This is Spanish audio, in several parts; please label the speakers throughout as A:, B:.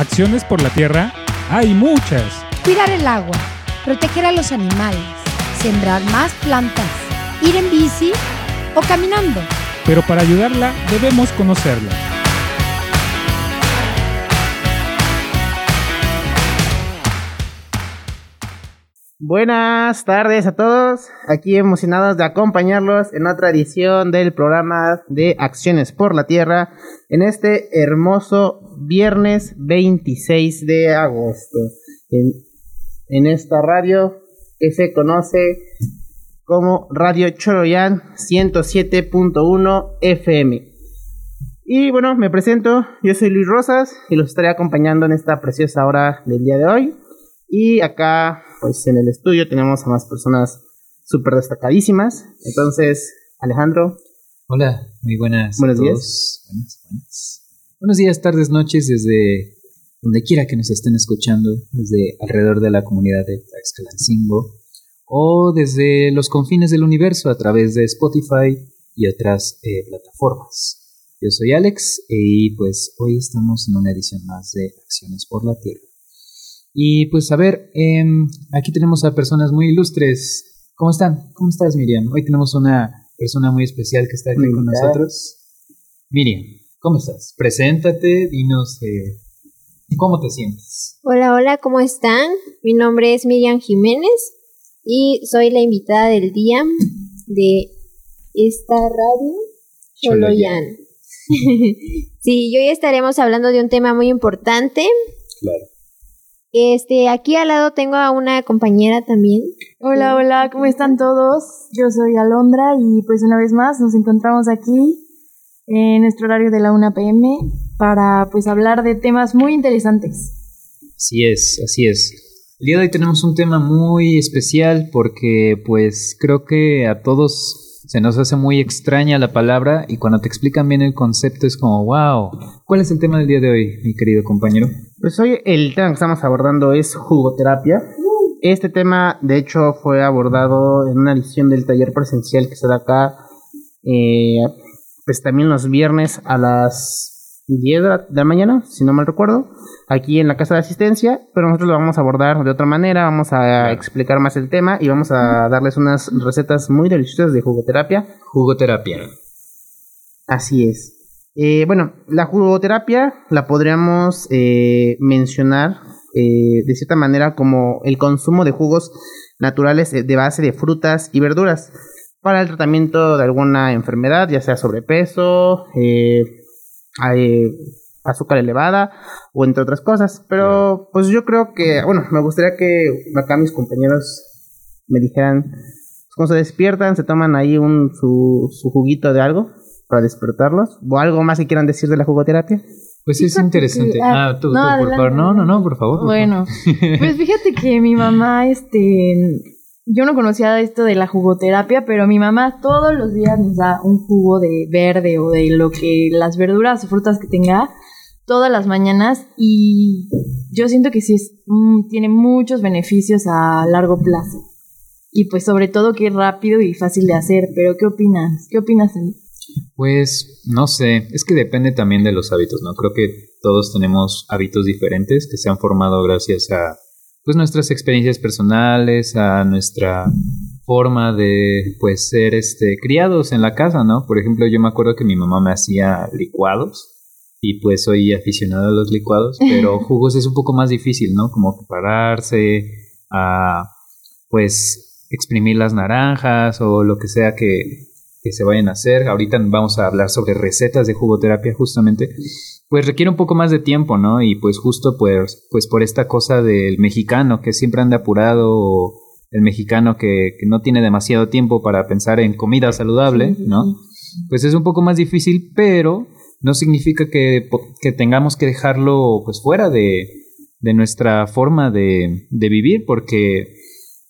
A: Acciones por la tierra hay muchas.
B: Cuidar el agua, proteger a los animales, sembrar más plantas, ir en bici o caminando.
A: Pero para ayudarla debemos conocerla.
C: Buenas tardes a todos, aquí emocionados de acompañarlos en otra edición del programa de Acciones por la Tierra en este hermoso viernes 26 de agosto. En, en esta radio que se conoce como Radio Choroyan 107.1 FM. Y bueno, me presento, yo soy Luis Rosas y los estaré acompañando en esta preciosa hora del día de hoy. Y acá, pues en el estudio tenemos a más personas súper destacadísimas. Entonces, Alejandro.
D: Hola, muy buenas.
C: Buenos
D: a todos.
C: días.
D: Buenas, buenas. Buenos días, tardes, noches, desde donde quiera que nos estén escuchando, desde alrededor de la comunidad de Tlaxcalancingo o desde los confines del universo a través de Spotify y otras eh, plataformas. Yo soy Alex y pues hoy estamos en una edición más de Acciones por la Tierra. Y pues a ver, em, aquí tenemos a personas muy ilustres. ¿Cómo están? ¿Cómo estás, Miriam? Hoy tenemos una persona muy especial que está aquí con nosotros. Miriam, ¿cómo estás? Preséntate, dinos eh, cómo te sientes.
E: Hola, hola, ¿cómo están? Mi nombre es Miriam Jiménez y soy la invitada del día de esta radio Choloyan. sí, y hoy estaremos hablando de un tema muy importante.
D: Claro.
E: Este, aquí al lado tengo a una compañera también.
F: Hola, hola, ¿cómo están todos? Yo soy Alondra y pues una vez más nos encontramos aquí en nuestro horario de la 1 pm para pues hablar de temas muy interesantes.
D: Así es, así es. El día de hoy tenemos un tema muy especial porque pues creo que a todos se nos hace muy extraña la palabra y cuando te explican bien el concepto es como, wow. ¿Cuál es el tema del día de hoy, mi querido compañero?
C: Pues hoy el tema que estamos abordando es jugoterapia. Este tema, de hecho, fue abordado en una edición del taller presencial que se da acá, eh, pues también los viernes a las 10 de la, de la mañana, si no mal recuerdo, aquí en la casa de asistencia, pero nosotros lo vamos a abordar de otra manera, vamos a explicar más el tema y vamos a darles unas recetas muy deliciosas de jugoterapia.
D: Jugoterapia.
C: Así es. Eh, bueno, la jugoterapia la podríamos eh, mencionar eh, de cierta manera como el consumo de jugos naturales eh, de base de frutas y verduras para el tratamiento de alguna enfermedad, ya sea sobrepeso, eh, eh, azúcar elevada o entre otras cosas. Pero pues yo creo que, bueno, me gustaría que acá mis compañeros me dijeran, pues, cuando se despiertan, se toman ahí un, su, su juguito de algo para despertarlos, o algo más que quieran decir de la jugoterapia.
D: Pues es
F: Fíjate
D: interesante.
F: que-
D: ah,
F: ah,
D: tú, tú,
F: no,
D: por
F: adelante,
D: favor. No, no, no, por favor. por
F: Bueno, pues fíjate que mi mamá, este, yo no conocía esto de la jugoterapia, pero mi mamá todos los días nos da un jugo de verde o de lo que las verduras o frutas que tenga todas las mañanas y yo siento que sí es, mm, tiene muchos beneficios a largo plazo. Y pues sobre todo que es rápido y fácil de hacer, pero ¿qué opinas? ¿Qué opinas?
D: Pues no sé, es que depende también de los hábitos, ¿no? Creo que todos tenemos hábitos diferentes que se han formado gracias a pues nuestras experiencias personales, a nuestra forma de pues ser este criados en la casa, ¿no? Por ejemplo, yo me acuerdo que mi mamá me hacía licuados y pues soy aficionado a los licuados, pero jugos es un poco más difícil, ¿no? Como prepararse a pues exprimir las naranjas o lo que sea que, que se vayan a hacer. Ahorita vamos a hablar sobre recetas de jugoterapia justamente. Pues requiere un poco más de tiempo, ¿no? Y pues justo pues, pues por esta cosa del mexicano que siempre anda apurado o el mexicano que, que no tiene demasiado tiempo para pensar en comida saludable, ¿no? Pues es un poco más difícil, pero no significa que, que tengamos que dejarlo pues fuera de, de nuestra forma de, de vivir, porque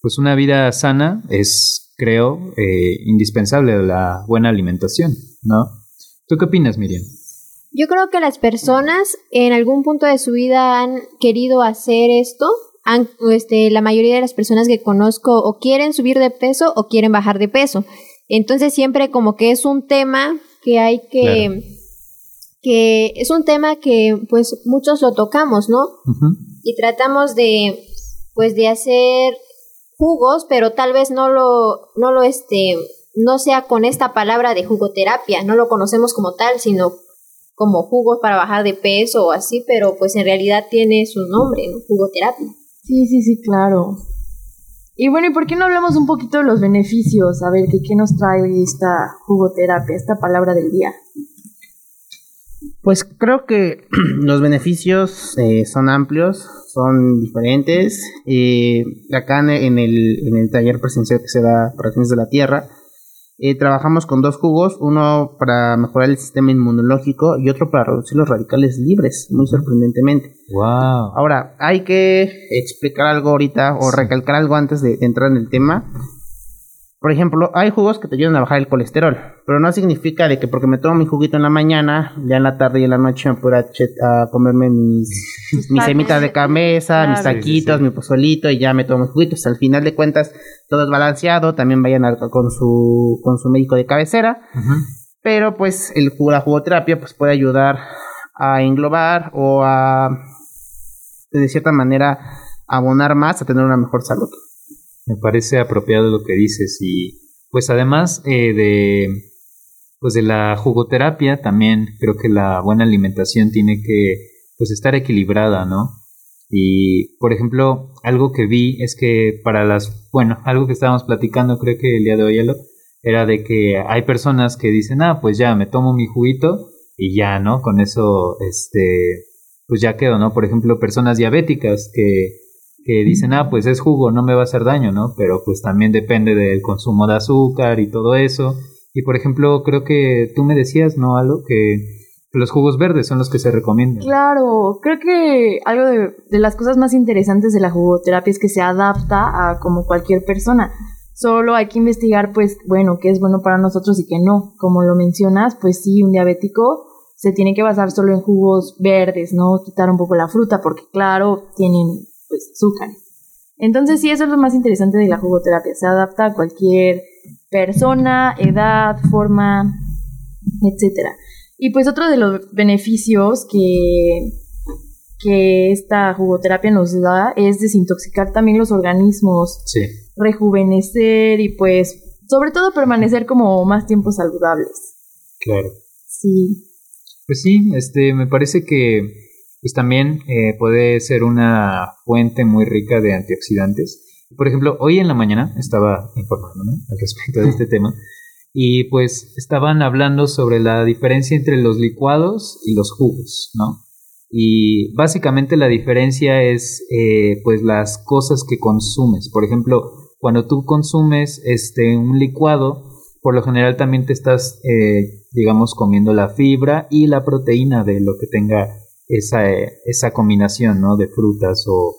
D: pues una vida sana es, creo, eh, indispensable la buena alimentación, ¿no? ¿Tú qué opinas, Miriam?
E: Yo creo que las personas en algún punto de su vida han querido hacer esto. Han, este, la mayoría de las personas que conozco o quieren subir de peso o quieren bajar de peso. Entonces siempre como que es un tema que hay que
D: Claro.
E: que es un tema que pues muchos lo tocamos, ¿no? Y tratamos de pues de hacer jugos, pero tal vez no lo no lo este no sea con esta palabra de jugoterapia, no lo conocemos como tal, sino como jugos para bajar de peso o así, pero pues en realidad tiene su nombre, ¿no? Jugoterapia.
F: Sí, sí, sí, claro. Y bueno, ¿y por qué no hablamos un poquito de los beneficios? A ver, ¿qué, qué nos trae esta jugoterapia, esta palabra del día?
C: Pues creo que los beneficios eh, son amplios, son diferentes. Eh, acá en en el, en el taller presencial que se da por Acciones de la Tierra, eh, trabajamos con dos jugos, uno para mejorar el sistema inmunológico y otro para reducir los radicales libres, muy sorprendentemente.
D: Wow.
C: Ahora, hay que explicar algo ahorita o recalcar algo antes de entrar en el tema. Por ejemplo, hay jugos que te ayudan a bajar el colesterol, pero no significa de que porque me tomo mi juguito en la mañana, ya en la tarde y en la noche me pueda a comerme mis, mis semitas de cabeza, mis taquitos,
D: Sí, sí, sí.
C: mi pozolito y ya me tomo mis juguitos. Al final de cuentas, todo es balanceado, también vayan a- con su, con su médico de cabecera. Pero pues el, la jugoterapia pues puede ayudar a englobar o a de cierta manera abonar más a tener una mejor salud.
D: Me parece apropiado lo que dices y pues además eh, de pues de la jugoterapia también creo que la buena alimentación tiene que pues estar equilibrada, ¿no? Y por ejemplo, algo que vi es que para las, bueno, algo que estábamos platicando creo que el día de hoy era de que hay personas que dicen, ah, pues ya me tomo mi juguito y ya, ¿no? Con eso, este, pues ya quedo, ¿no? Por ejemplo, personas diabéticas que, que dicen, ah, pues es jugo, no me va a hacer daño, ¿no? Pero pues también depende del consumo de azúcar y todo eso. Y por ejemplo, creo que tú me decías, ¿no, Alo? Que los jugos verdes son los que se recomiendan.
F: Claro, creo que algo de, de las cosas más interesantes de la jugoterapia es que se adapta a como cualquier persona. Solo hay que investigar, pues, bueno, qué es bueno para nosotros y qué no. Como lo mencionas, pues sí, un diabético se tiene que basar solo en jugos verdes, ¿no? Quitar un poco la fruta, porque claro, tienen, pues, azúcares. Entonces sí, eso es lo más interesante de la jugoterapia. Se adapta a cualquier persona, edad, forma, etcétera. Y pues otro de los beneficios que, que esta jugoterapia nos da es desintoxicar también los organismos,
D: Sí.
F: rejuvenecer y pues sobre todo permanecer como más tiempo saludables.
D: Claro.
F: Sí.
D: Pues sí, este, me parece que pues también eh, puede ser una fuente muy rica de antioxidantes. Por ejemplo, hoy en la mañana estaba informándome al respecto de este tema y pues estaban hablando sobre la diferencia entre los licuados y los jugos, ¿no? Y básicamente la diferencia es eh, pues las cosas que consumes. Por ejemplo, cuando tú consumes este, un licuado, por lo general también te estás, eh, digamos, comiendo la fibra y la proteína de lo que tenga esa, eh, esa combinación, ¿no? De frutas o,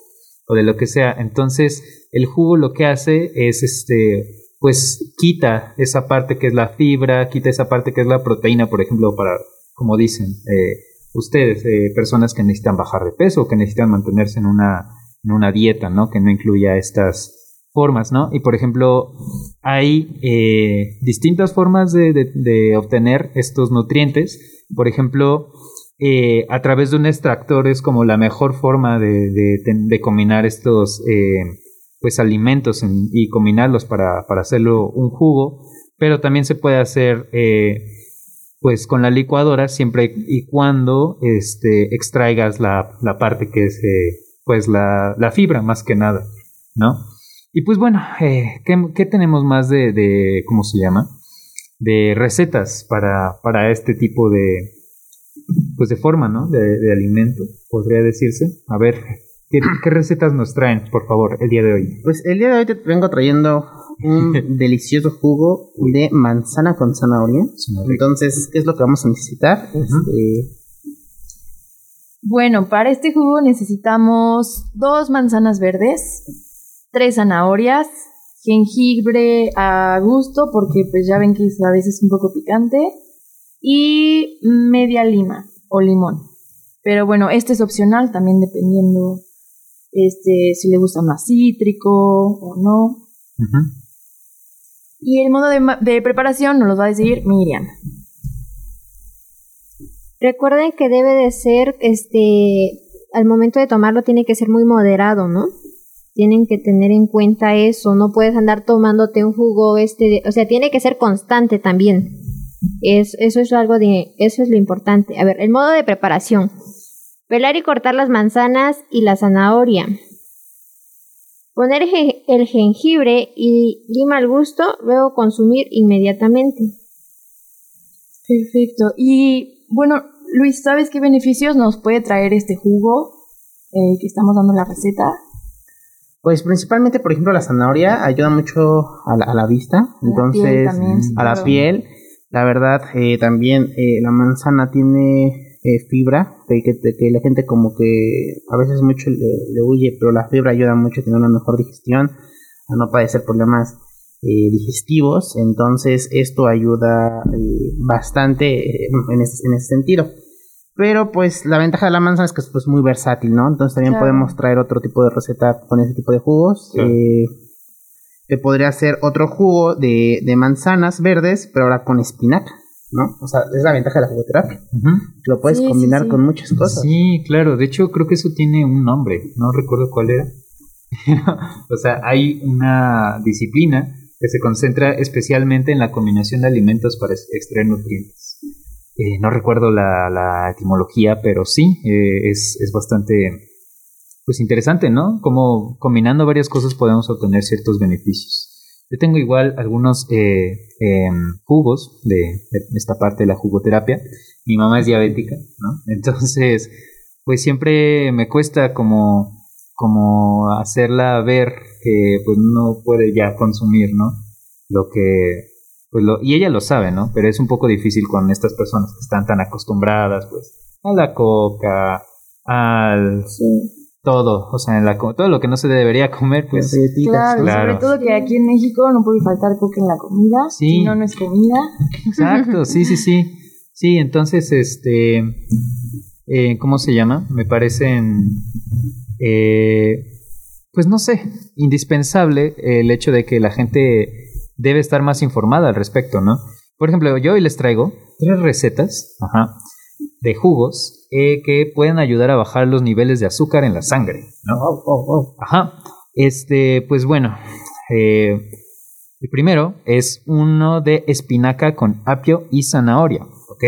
D: o de lo que sea. Entonces, el jugo lo que hace es, este, pues, quita esa parte que es la fibra, quita esa parte que es la proteína, por ejemplo, para, como dicen, eh, ustedes, eh, personas que necesitan bajar de peso o que necesitan mantenerse en una, en una dieta, ¿no? Que no incluya estas formas, ¿no? Y por ejemplo, hay eh, distintas formas de, obtener estos nutrientes. Por ejemplo, eh, a través de un extractor es como la mejor forma de, combinar estos eh, pues alimentos en- y combinarlos para, para hacerlo un jugo. Pero también se puede hacer eh, pues con la licuadora siempre y cuando este, extraigas la, la parte que es pues la, la fibra más que nada, ¿no? Y pues bueno, ¿qué, qué tenemos más de, de, ¿cómo se llama? De recetas para, para este tipo de, pues de forma, ¿no? De, de alimento, podría decirse. A ver, ¿qué, qué recetas nos traen, por favor, el día de hoy?
C: Pues el día de hoy te vengo trayendo un delicioso jugo de manzana con zanahoria. Entonces, ¿qué es lo que vamos a necesitar? Este,
F: Bueno, para este jugo necesitamos dos manzanas verdes, tres zanahorias, jengibre a gusto, porque pues ya ven que es a veces un poco picante, y media lima o limón. Pero bueno, este es opcional, también dependiendo este, si le gusta más cítrico o no. Y el modo de, de preparación nos los va a decir Miriam.
E: Recuerden que debe de ser, este, al momento de tomarlo tiene que ser muy moderado, ¿no? Tienen que tener en cuenta eso, no puedes andar tomándote un jugo este, de- o sea, tiene que ser constante también. Es, eso es algo de, eso es lo importante. A ver, el modo de preparación. Pelar y cortar las manzanas y la zanahoria. Poner je- el jengibre y lima al gusto, luego consumir inmediatamente.
F: Perfecto. Y bueno, Luis, ¿sabes qué beneficios nos puede traer este jugo eh, que estamos dando en la receta?
C: Pues principalmente, por ejemplo, la zanahoria ayuda mucho a la, a la vista,
F: A la
C: entonces
F: piel también, sí,
C: a la piel. La verdad, eh, también eh, la manzana tiene eh, fibra, que, que- que la gente como que a veces mucho le, le huye, pero la fibra ayuda mucho a tener una mejor digestión, a no padecer problemas eh, digestivos, entonces esto ayuda eh, bastante eh, en, ese, en ese sentido. Pero pues la ventaja de la manzana es que es pues, muy versátil, ¿no? Entonces también
F: Claro.
C: podemos traer otro tipo de receta con ese tipo de jugos.
D: Claro.
C: Que podría ser otro jugo de, de manzanas verdes, pero ahora con espinaca, ¿no? O sea, es la ventaja de la jugoterapia. Lo puedes
F: Sí,
C: combinar
F: sí.
C: con muchas cosas.
D: Sí, claro. De hecho, creo que eso tiene un nombre. No recuerdo cuál era. o sea, hay una disciplina que se concentra especialmente en la combinación de alimentos para ex- extraer nutrientes. Eh, no recuerdo la, la etimología, pero sí, eh, es, es bastante pues interesante, ¿no? Como combinando varias cosas podemos obtener ciertos beneficios. Yo tengo igual algunos eh, em, jugos de, esta parte de la jugoterapia. Mi mamá es diabética, ¿no? Entonces, pues siempre me cuesta como, como hacerla ver que pues no puede ya consumir, ¿no? Lo que, pues lo, y ella lo sabe, ¿no? Pero es un poco difícil con estas personas que están tan acostumbradas, pues, a la coca, al. Todo, o sea, en la, todo lo que no se debería comer,
C: Pues, galletitas,
F: Claro,
D: Claro.
F: sobre todo que aquí en México no puede faltar coca en la comida.
D: Sí.
F: Si no, no es comida.
D: Exacto, sí, sí, sí. Sí, entonces, este, eh, ¿cómo se llama? Me parecen, eh, pues no sé, indispensable el hecho de que la gente debe estar más informada al respecto, ¿no? Por ejemplo, yo hoy les traigo tres recetas ajá, de jugos eh, que pueden ayudar a bajar los niveles de azúcar en la sangre, ¿no?
C: Oh, oh, oh.
D: Ajá. Este, pues bueno. eh, el primero es uno de espinaca con apio y zanahoria. ¿Ok?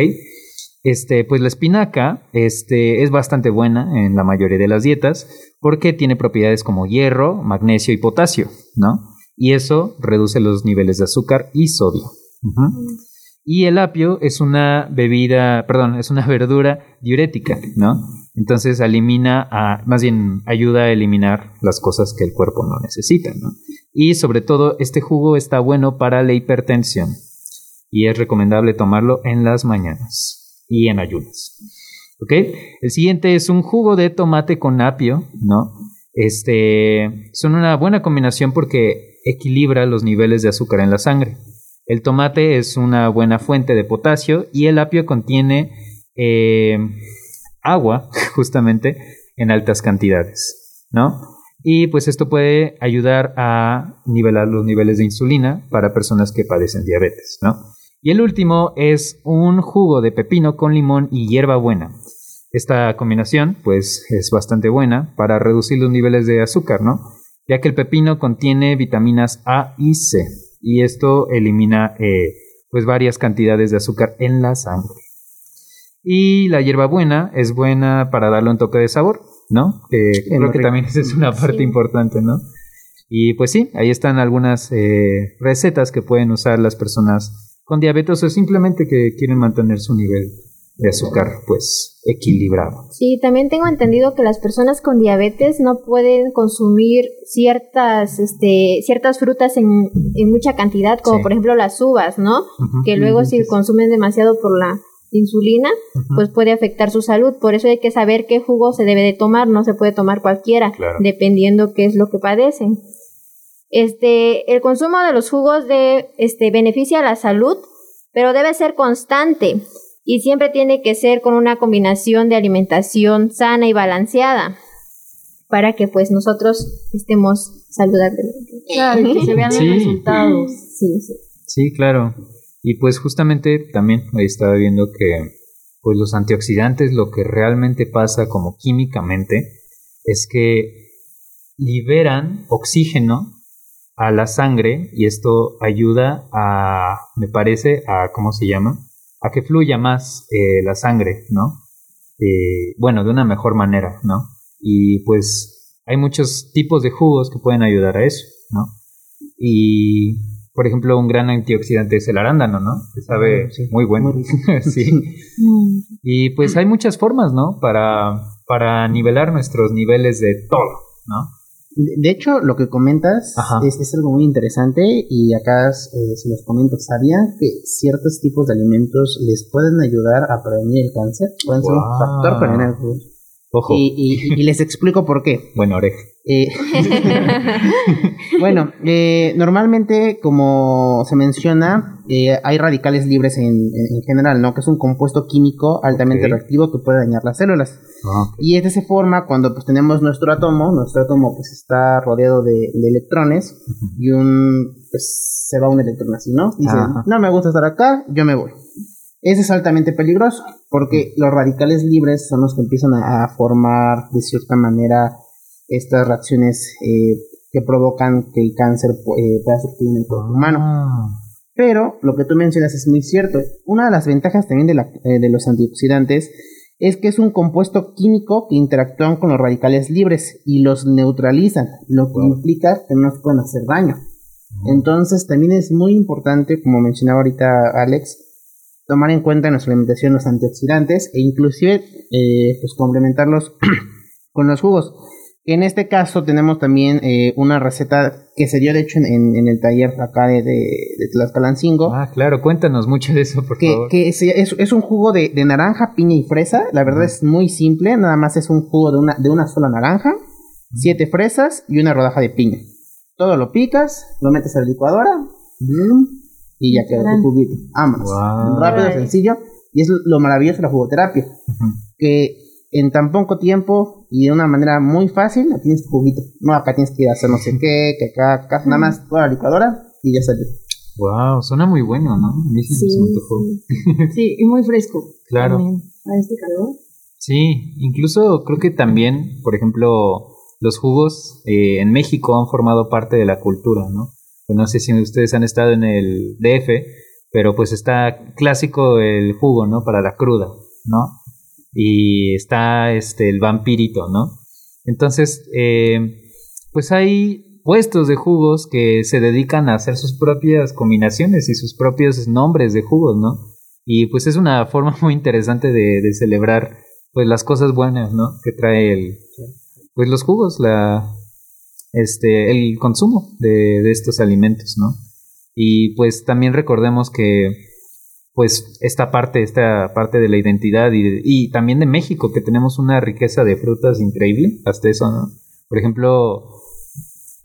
D: Este, pues la espinaca este, es bastante buena en la mayoría de las dietas porque tiene propiedades como hierro, magnesio y potasio, ¿no? Y eso reduce los niveles de azúcar y sodio. Y el apio es una bebida, perdón, es una verdura diurética, ¿no? Entonces elimina, más bien ayuda a eliminar las cosas que el cuerpo no necesita, ¿no? Y sobre todo, este jugo está bueno para la hipertensión y es recomendable tomarlo en las mañanas y en ayunas. ¿Ok? El siguiente es un jugo de tomate con apio, ¿no? Este, son una buena combinación porque equilibra los niveles de azúcar en la sangre. El tomate es una buena fuente de potasio y el apio contiene eh, agua, justamente, en altas cantidades, ¿no? Y pues esto puede ayudar a nivelar los niveles de insulina para personas que padecen diabetes, ¿no? Y el último es un jugo de pepino con limón y hierbabuena. Esta combinación, pues, es bastante buena para reducir los niveles de azúcar, ¿no? Ya que el pepino contiene vitaminas A y C y esto elimina, eh, pues, varias cantidades de azúcar en la sangre. Y la hierbabuena es buena para darle un toque de sabor, ¿no? Que creo que
C: rico.
D: también esa es una parte
E: Sí.
D: importante, ¿no? Y pues sí, ahí están algunas eh, recetas que pueden usar las personas con diabetes o simplemente que quieren mantener su nivel de azúcar pues equilibrado.
E: Sí, también tengo entendido que las personas con diabetes no pueden consumir ciertas, este, ciertas frutas en, en mucha cantidad, como
D: Sí.
E: por ejemplo las uvas, ¿no? Que luego si consumen demasiado por la insulina, pues puede afectar su salud. Por eso hay que saber qué jugo se debe de tomar, no se puede tomar cualquiera,
D: Claro.
E: dependiendo qué es lo que padecen. Este, el consumo de los jugos de, este, beneficia a la salud, pero debe ser constante y siempre tiene que ser con una combinación de alimentación sana y balanceada para que pues nosotros estemos saludablemente.
F: Claro, y que se vean
D: Sí.
F: los resultados.
E: Sí, sí.
D: Sí, claro. Y pues justamente también ahí estaba viendo que pues los antioxidantes lo que realmente pasa como químicamente es que liberan oxígeno a la sangre y esto ayuda a, me parece, a, ¿cómo se llama? A que fluya más eh, la sangre, ¿no? Eh, bueno, de una mejor manera, ¿no? Y pues hay muchos tipos de jugos que pueden ayudar a eso, ¿no? Y, por ejemplo, un gran antioxidante es el arándano, ¿no? Que sabe
C: Sí,
D: muy bueno.
C: muy
D: sí.
F: Mm.
D: Y pues hay muchas formas, ¿no? Para, para nivelar nuestros niveles de todo, ¿no?
C: De hecho, lo que comentas es, es algo muy interesante y acá eh, se los comento. ¿Sabían que ciertos tipos de alimentos les pueden ayudar a prevenir el cáncer? Pueden ser un factor para cáncer.
D: Ojo,
C: Y, y- y les explico por qué.
D: bueno, oreja.
C: Eh, bueno, eh, normalmente, como se menciona, eh, hay radicales libres en, en- en general, ¿no? Que es un compuesto químico altamente reactivo que puede dañar las células.
D: Ah, ok.
C: Y de esa forma, cuando pues tenemos nuestro átomo, nuestro átomo pues está rodeado de, de electrones y un pues se va un electrón así, ¿no? Dice, no me gusta estar acá, yo me voy. Ese es altamente peligroso porque los radicales libres son los que empiezan a, a formar de cierta manera estas reacciones eh, que provocan que el cáncer eh, pueda surgir en el cuerpo humano.
D: Ah,
C: Pero lo que tú mencionas es muy cierto. Una de las ventajas también de, la- eh, de los antioxidantes es que es un compuesto químico que interactúan con los radicales libres y los neutralizan, lo que
D: Wow.
C: implica que no nos pueden hacer daño. Entonces también es muy importante, como mencionaba ahorita Alex, tomar en cuenta en nuestra alimentación los antioxidantes e inclusive eh, pues complementarlos con los jugos. En este caso tenemos también eh, una receta que se dio de hecho en, en- en el taller acá de, de, de Tlaxcalancingo,
D: Ah, claro, cuéntanos mucho de eso, por
C: que,
D: favor.
C: que es, es un jugo de, de naranja, piña y fresa. La verdad es muy simple, nada más es un jugo de una, de una sola naranja, siete fresas y una rodaja de piña. Todo lo picas, lo metes a la licuadora mm, y ya queda tu juguito. Vámonos.
D: Wow.
C: Rápido, sencillo. Y es lo maravilloso de la jugoterapia, que en tan poco tiempo y de una manera muy fácil ya tienes tu juguito. No, acá tienes que ir a hacer no sé qué, que acá, acá, nada más toda la licuadora y ya salió.
D: Wow, suena muy bueno, ¿no? A mí sí,
F: Sí,
D: me antojó.
F: sí, y muy fresco.
D: Claro.
F: también, Para este calor.
D: Sí, incluso creo que también, por ejemplo, los jugos eh, en México han formado parte de la cultura, ¿no? Pues no sé si ustedes han estado en el DF, pero pues está clásico el jugo, ¿no? Para la cruda, ¿no? Y está este el vampirito, ¿no? Entonces, eh, pues hay puestos de jugos que se dedican a hacer sus propias combinaciones y sus propios nombres de jugos, ¿no? Y pues es una forma muy interesante de, celebrar pues las cosas buenas, ¿no? Que trae el pues los jugos, la este el consumo de estos alimentos, ¿no? Y pues también recordemos que pues esta parte, esta parte de la identidad y, y también de México, que tenemos una riqueza de frutas increíble, hasta eso, ¿no? Por ejemplo,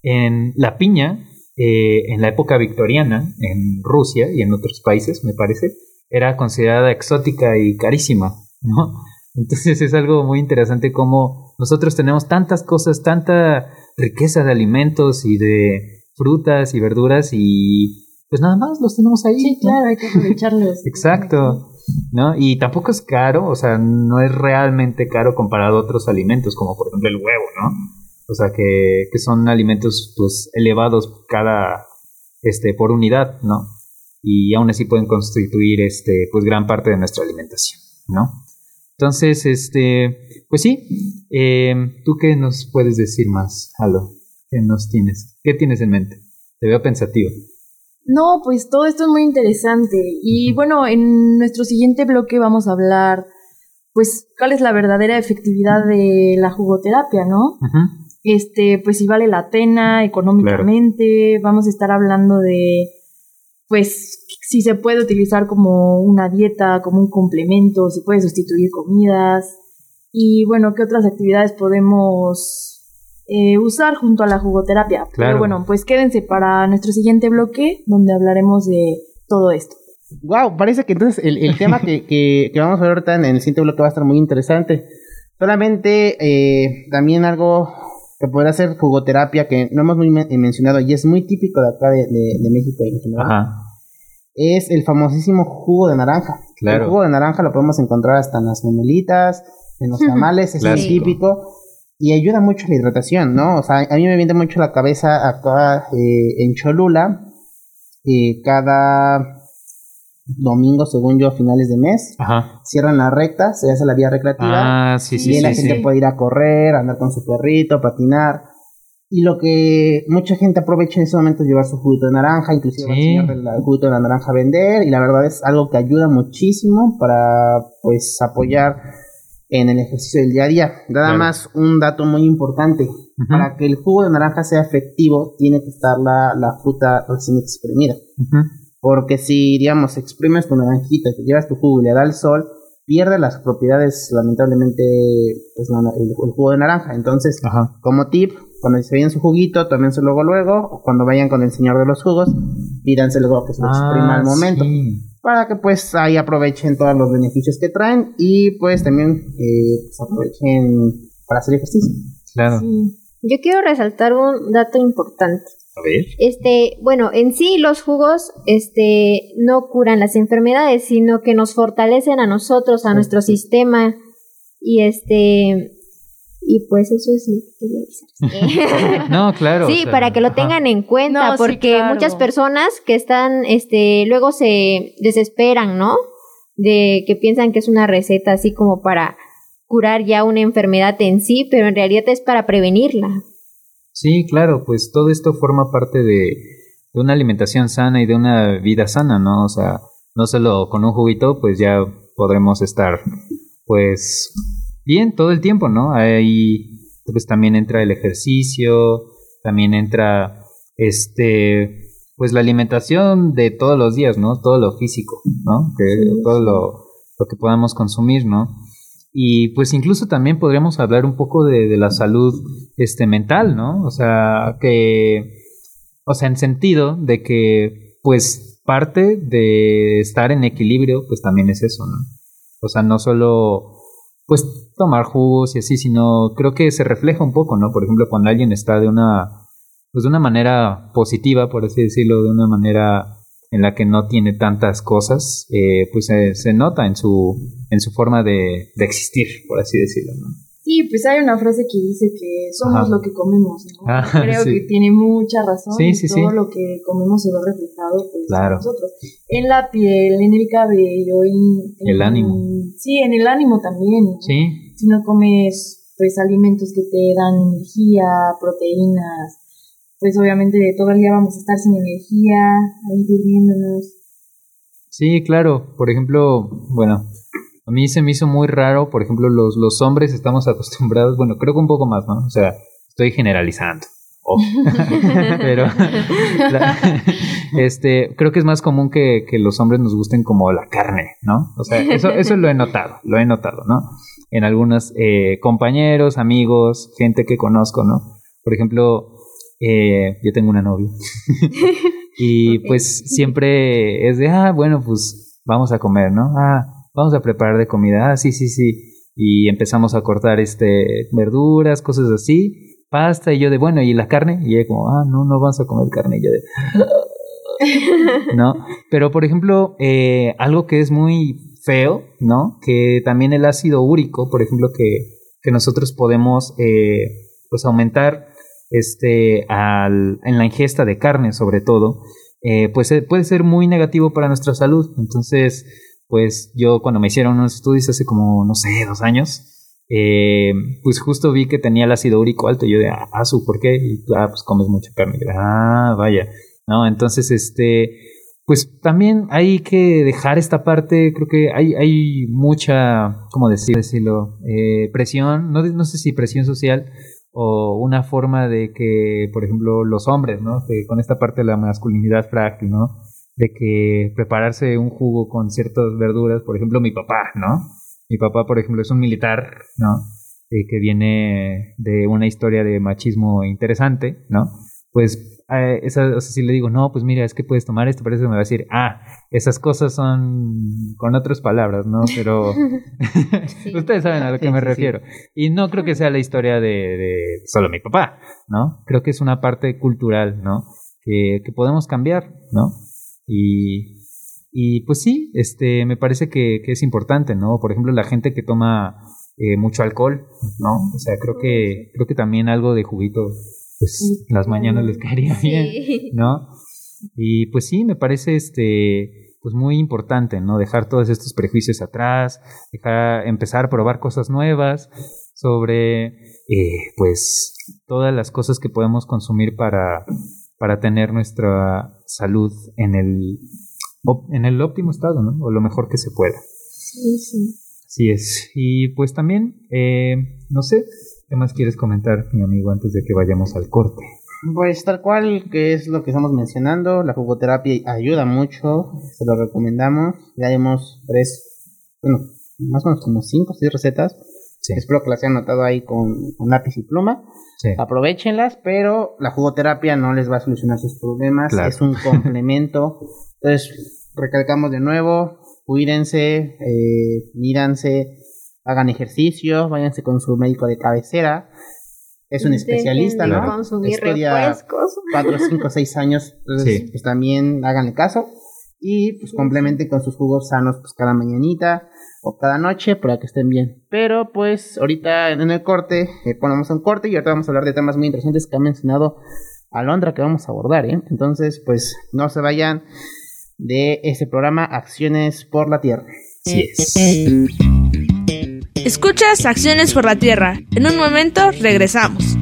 D: en la piña, eh, en la época victoriana, en Rusia y en otros países, me parece, era considerada exótica y carísima, ¿no? Entonces es algo muy interesante como nosotros tenemos tantas cosas, tanta riqueza de alimentos y de frutas y verduras y pues nada más los tenemos ahí.
F: Sí,
D: ¿no?
F: claro, hay que aprovecharlos.
D: Exacto, ¿no? Y tampoco es caro, o sea, no es realmente caro comparado a otros alimentos, como por ejemplo el huevo, ¿no? O sea, que, que son alimentos pues elevados cada, este, por unidad, ¿no? Y aún así pueden constituir, este, pues gran parte de nuestra alimentación, ¿no? Entonces, este, pues sí, eh, ¿tú qué nos puedes decir más, Halo? ¿Qué nos tienes? ¿Qué tienes en mente? Te veo pensativo.
F: No, pues todo esto es muy interesante. Y bueno, en nuestro siguiente bloque vamos a hablar, pues, cuál es la verdadera efectividad de la jugoterapia, ¿no? Este, pues si vale la pena económicamente. Vamos a estar hablando de, pues, si se puede utilizar como una dieta, como un complemento, si puede sustituir comidas. Y bueno, qué otras actividades podemos eh, usar junto a la jugoterapia.
D: Claro.
F: Pero bueno, pues quédense para nuestro siguiente bloque donde hablaremos de todo esto.
C: Wow, parece que entonces el, el tema que, que, que vamos a ver ahorita en el siguiente bloque va a estar muy interesante. Solamente eh, también algo que podrá ser jugoterapia que no hemos muy men- mencionado y es muy típico de acá de, de- de México en general.
D: Ajá.
C: es el famosísimo jugo de naranja.
D: Claro.
C: El jugo de naranja lo podemos encontrar hasta en las memelitas, en los tamales, es el
D: Clásico.
C: típico. Y ayuda mucho a la hidratación, ¿no? O sea, a mí me viene mucho la cabeza acá eh, en Cholula, eh, cada domingo, según yo, a finales de mes,
D: Ajá.
C: cierran la recta, se hace la vía recreativa.
D: Ah, sí,
C: y
D: sí, sí.
C: la gente puede ir a correr, andar con su perrito, patinar. Y lo que mucha gente aprovecha en ese momento es llevar su juguito de naranja, inclusive va el juguito de la naranja a vender. Y la verdad es algo que ayuda muchísimo para pues apoyar en el ejercicio del día a día. Nada más un dato muy importante. Para que el jugo de naranja sea efectivo, tiene que estar la, la fruta recién exprimida. Porque si, digamos, exprimes tu naranjita, te llevas tu jugo y le da el sol, pierde las propiedades, lamentablemente, pues, el, el jugo de naranja. Entonces,
D: Ajá.
C: como tip, cuando se vayan su juguito, tómense luego luego, o cuando vayan con el señor de los jugos, pídanse luego que se lo exprima al momento.
D: Ah, sí.
C: Para que pues ahí aprovechen todos los beneficios que traen y pues también eh, pues, aprovechen para hacer ejercicio.
D: Claro.
F: Sí.
E: Yo quiero resaltar un dato importante.
D: A ver.
E: Este, bueno, en sí los jugos, este, no curan las enfermedades, sino que nos fortalecen a nosotros, a nuestro sistema y este, y pues eso es lo que quería avisar.
D: No, claro.
E: sí,
D: o sea,
E: para que lo
D: ajá.
E: tengan en cuenta,
F: No, sí,
E: porque
F: claro.
E: muchas personas que están, este, luego se desesperan, ¿no? De que piensan que es una receta así como para curar ya una enfermedad en sí, pero en realidad es para prevenirla.
D: Sí, claro, pues todo esto forma parte de, de una alimentación sana y de una vida sana, ¿no? O sea, no solo con un juguito, pues ya podremos estar, pues, bien todo el tiempo, ¿no? Ahí, pues también entra el ejercicio, también entra, este, pues la alimentación de todos los días, ¿no? Todo lo físico, ¿no? Que,
E: Sí,
D: todo
E: sí.
D: Lo, lo que podamos consumir, ¿no? Y pues incluso también podríamos hablar un poco de, de la salud este, mental, ¿no? O sea, que, o sea, en sentido de que, pues, parte de estar en equilibrio, pues también es eso, ¿no? O sea, no solo, pues, tomar jugos y así, sino creo que se refleja un poco, ¿no? Por ejemplo, cuando alguien está de una, pues, de una manera positiva, por así decirlo, de una manera en la que no tiene tantas cosas, eh, pues se, se nota en su, en su forma de, de existir, por así decirlo, ¿no?
F: Sí, pues hay una frase que dice que somos
D: Ajá.
F: lo que comemos, ¿no?
D: Ah,
F: Creo
D: sí.
F: que tiene mucha razón.
D: Sí,
F: y
D: sí,
F: todo lo que comemos se ve reflejado pues
D: Claro.
F: en nosotros. En la piel, en el cabello, en, en-
D: El ánimo.
F: Sí, en el ánimo también. ¿no?
D: Sí,
F: Si no comes pues alimentos que te dan energía, proteínas, pues obviamente todo el día vamos a estar sin energía, ahí durmiéndonos.
D: Sí, claro. Por ejemplo, bueno, a mí se me hizo muy raro, por ejemplo, los, los hombres estamos acostumbrados, bueno, creo que un poco más, ¿no? O sea, estoy generalizando. Pero la- este, creo que es más común que, que los hombres nos gusten como la carne, ¿no? O sea, eso, eso lo he notado, lo he notado, ¿no? En algunos eh, compañeros, amigos, gente que conozco, ¿no? Por ejemplo, eh, yo tengo una novia. y pues siempre es de, ah, bueno, pues vamos a comer, ¿no? Ah, vamos a preparar de comida. Ah, sí, sí, sí. Y empezamos a cortar este verduras, cosas así, pasta, y yo de, bueno, ¿y la carne? Y ella como, ah, no, no vamos a comer carne. Y yo de, ¿no? Pero, por ejemplo, eh, algo que es muy feo, ¿no? Que también el ácido úrico, por ejemplo, que, que nosotros podemos, eh, pues, aumentar este, al, en la ingesta de carne, sobre todo, eh, pues eh, puede ser muy negativo para nuestra salud. Entonces, pues yo cuando me hicieron unos estudios hace como, no sé, dos años, eh, pues justo vi que tenía el ácido úrico alto. Y yo de, ah, su, ¿por qué? Y ah, pues comes mucha carne. Ah, vaya. ¿No? Entonces, este, pues también hay que dejar esta parte, creo que hay, hay mucha, ¿cómo decir- decirlo? Eh, presión, no, no sé si presión social o una forma de que, por ejemplo, los hombres, ¿no? Que con esta parte de la masculinidad frágil, ¿no? De que prepararse un jugo con ciertas verduras, por ejemplo, mi papá, ¿no? Mi papá, por ejemplo, es un militar, ¿no? Eh, que viene de una historia de machismo interesante, ¿no? Pues eh, esa, o sea, si le digo, no, pues mira, es que puedes tomar esto, pero eso me va a decir, ah, esas cosas son con otras palabras, ¿no? Pero
E: Sí.
D: ustedes saben a lo que
C: Sí,
D: me
C: sí,
D: refiero. Y no creo que sea la historia de, de solo mi papá, ¿no? Creo que es una parte cultural, ¿no? Que, que podemos cambiar, ¿no? Y, Y pues sí, este, me parece que, que es importante, ¿no? Por ejemplo, la gente que toma eh, mucho alcohol, ¿no? O sea, creo que, creo que también algo de juguito, pues las mañanas les caería bien. ¿no? Y pues sí, me parece este, pues muy importante, ¿no? Dejar todos estos prejuicios atrás, dejar, empezar a probar cosas nuevas sobre, eh, pues, todas las cosas que podemos consumir para, para tener nuestra salud en el, en el óptimo estado, ¿no? O lo mejor que se pueda.
E: Sí, sí.
D: Así es. Y pues también, eh, no sé, ¿qué más quieres comentar, mi amigo, antes de que vayamos al corte?
C: Pues tal cual, que es lo que estamos mencionando, la jugoterapia ayuda mucho, se lo recomendamos. Ya hemos tres, bueno, más o menos como cinco o seis recetas.
D: Sí.
C: Espero que las hayan notado ahí con, con lápiz y pluma.
D: Sí.
C: Aprovechenlas, pero la jugoterapia no les va a solucionar sus problemas,
D: Claro.
C: es un complemento. Entonces, recalcamos de nuevo, cuídense, eh, míranse, hagan ejercicio, váyanse con su médico de cabecera. Es un
E: Dejen
C: especialista,
E: de
C: ¿no?
E: consumir
C: Estudia
E: refrescos.
C: 4, 5, 6 años, entonces
D: Sí.
C: pues también háganle caso y pues complementen con sus jugos sanos pues cada mañanita o cada noche para que estén bien. Pero pues ahorita en el corte, eh, ponemos un corte y ahorita vamos a hablar de temas muy interesantes que ha mencionado Alondra que vamos a abordar, ¿eh? Entonces pues no se vayan de ese programa Acciones por la Tierra.
D: Así es.
G: Escuchas Acciones por la Tierra. En un momento regresamos.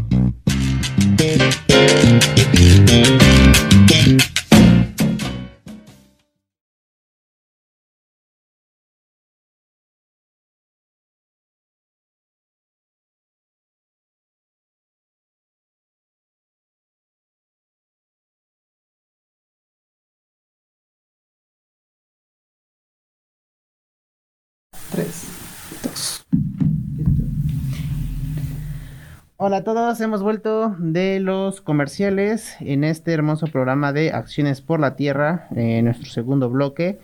C: Hola a todos, hemos vuelto de los comerciales en este hermoso programa de Acciones por la Tierra, eh, nuestro segundo bloque,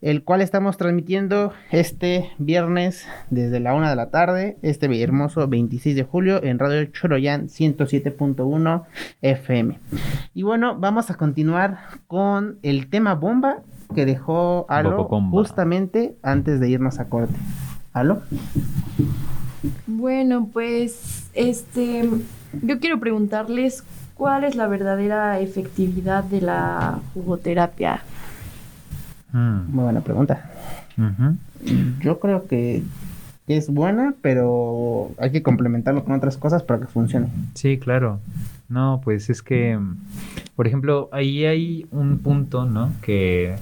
C: el cual estamos transmitiendo este viernes desde la una de la tarde, este hermoso 26 de julio en Radio Choroyan 107.1 FM. Y bueno, vamos a continuar con el tema bomba que dejó Alo justamente antes de irnos a corte. ¿Alo?
F: Bueno, pues este yo quiero preguntarles cuál es la verdadera efectividad de la jugoterapia.
D: Mm,
C: Muy buena pregunta. Yo creo que es buena, pero hay que complementarlo con otras cosas para que funcione.
D: Sí, claro. No, pues es que, por ejemplo, ahí hay un punto, ¿no? Que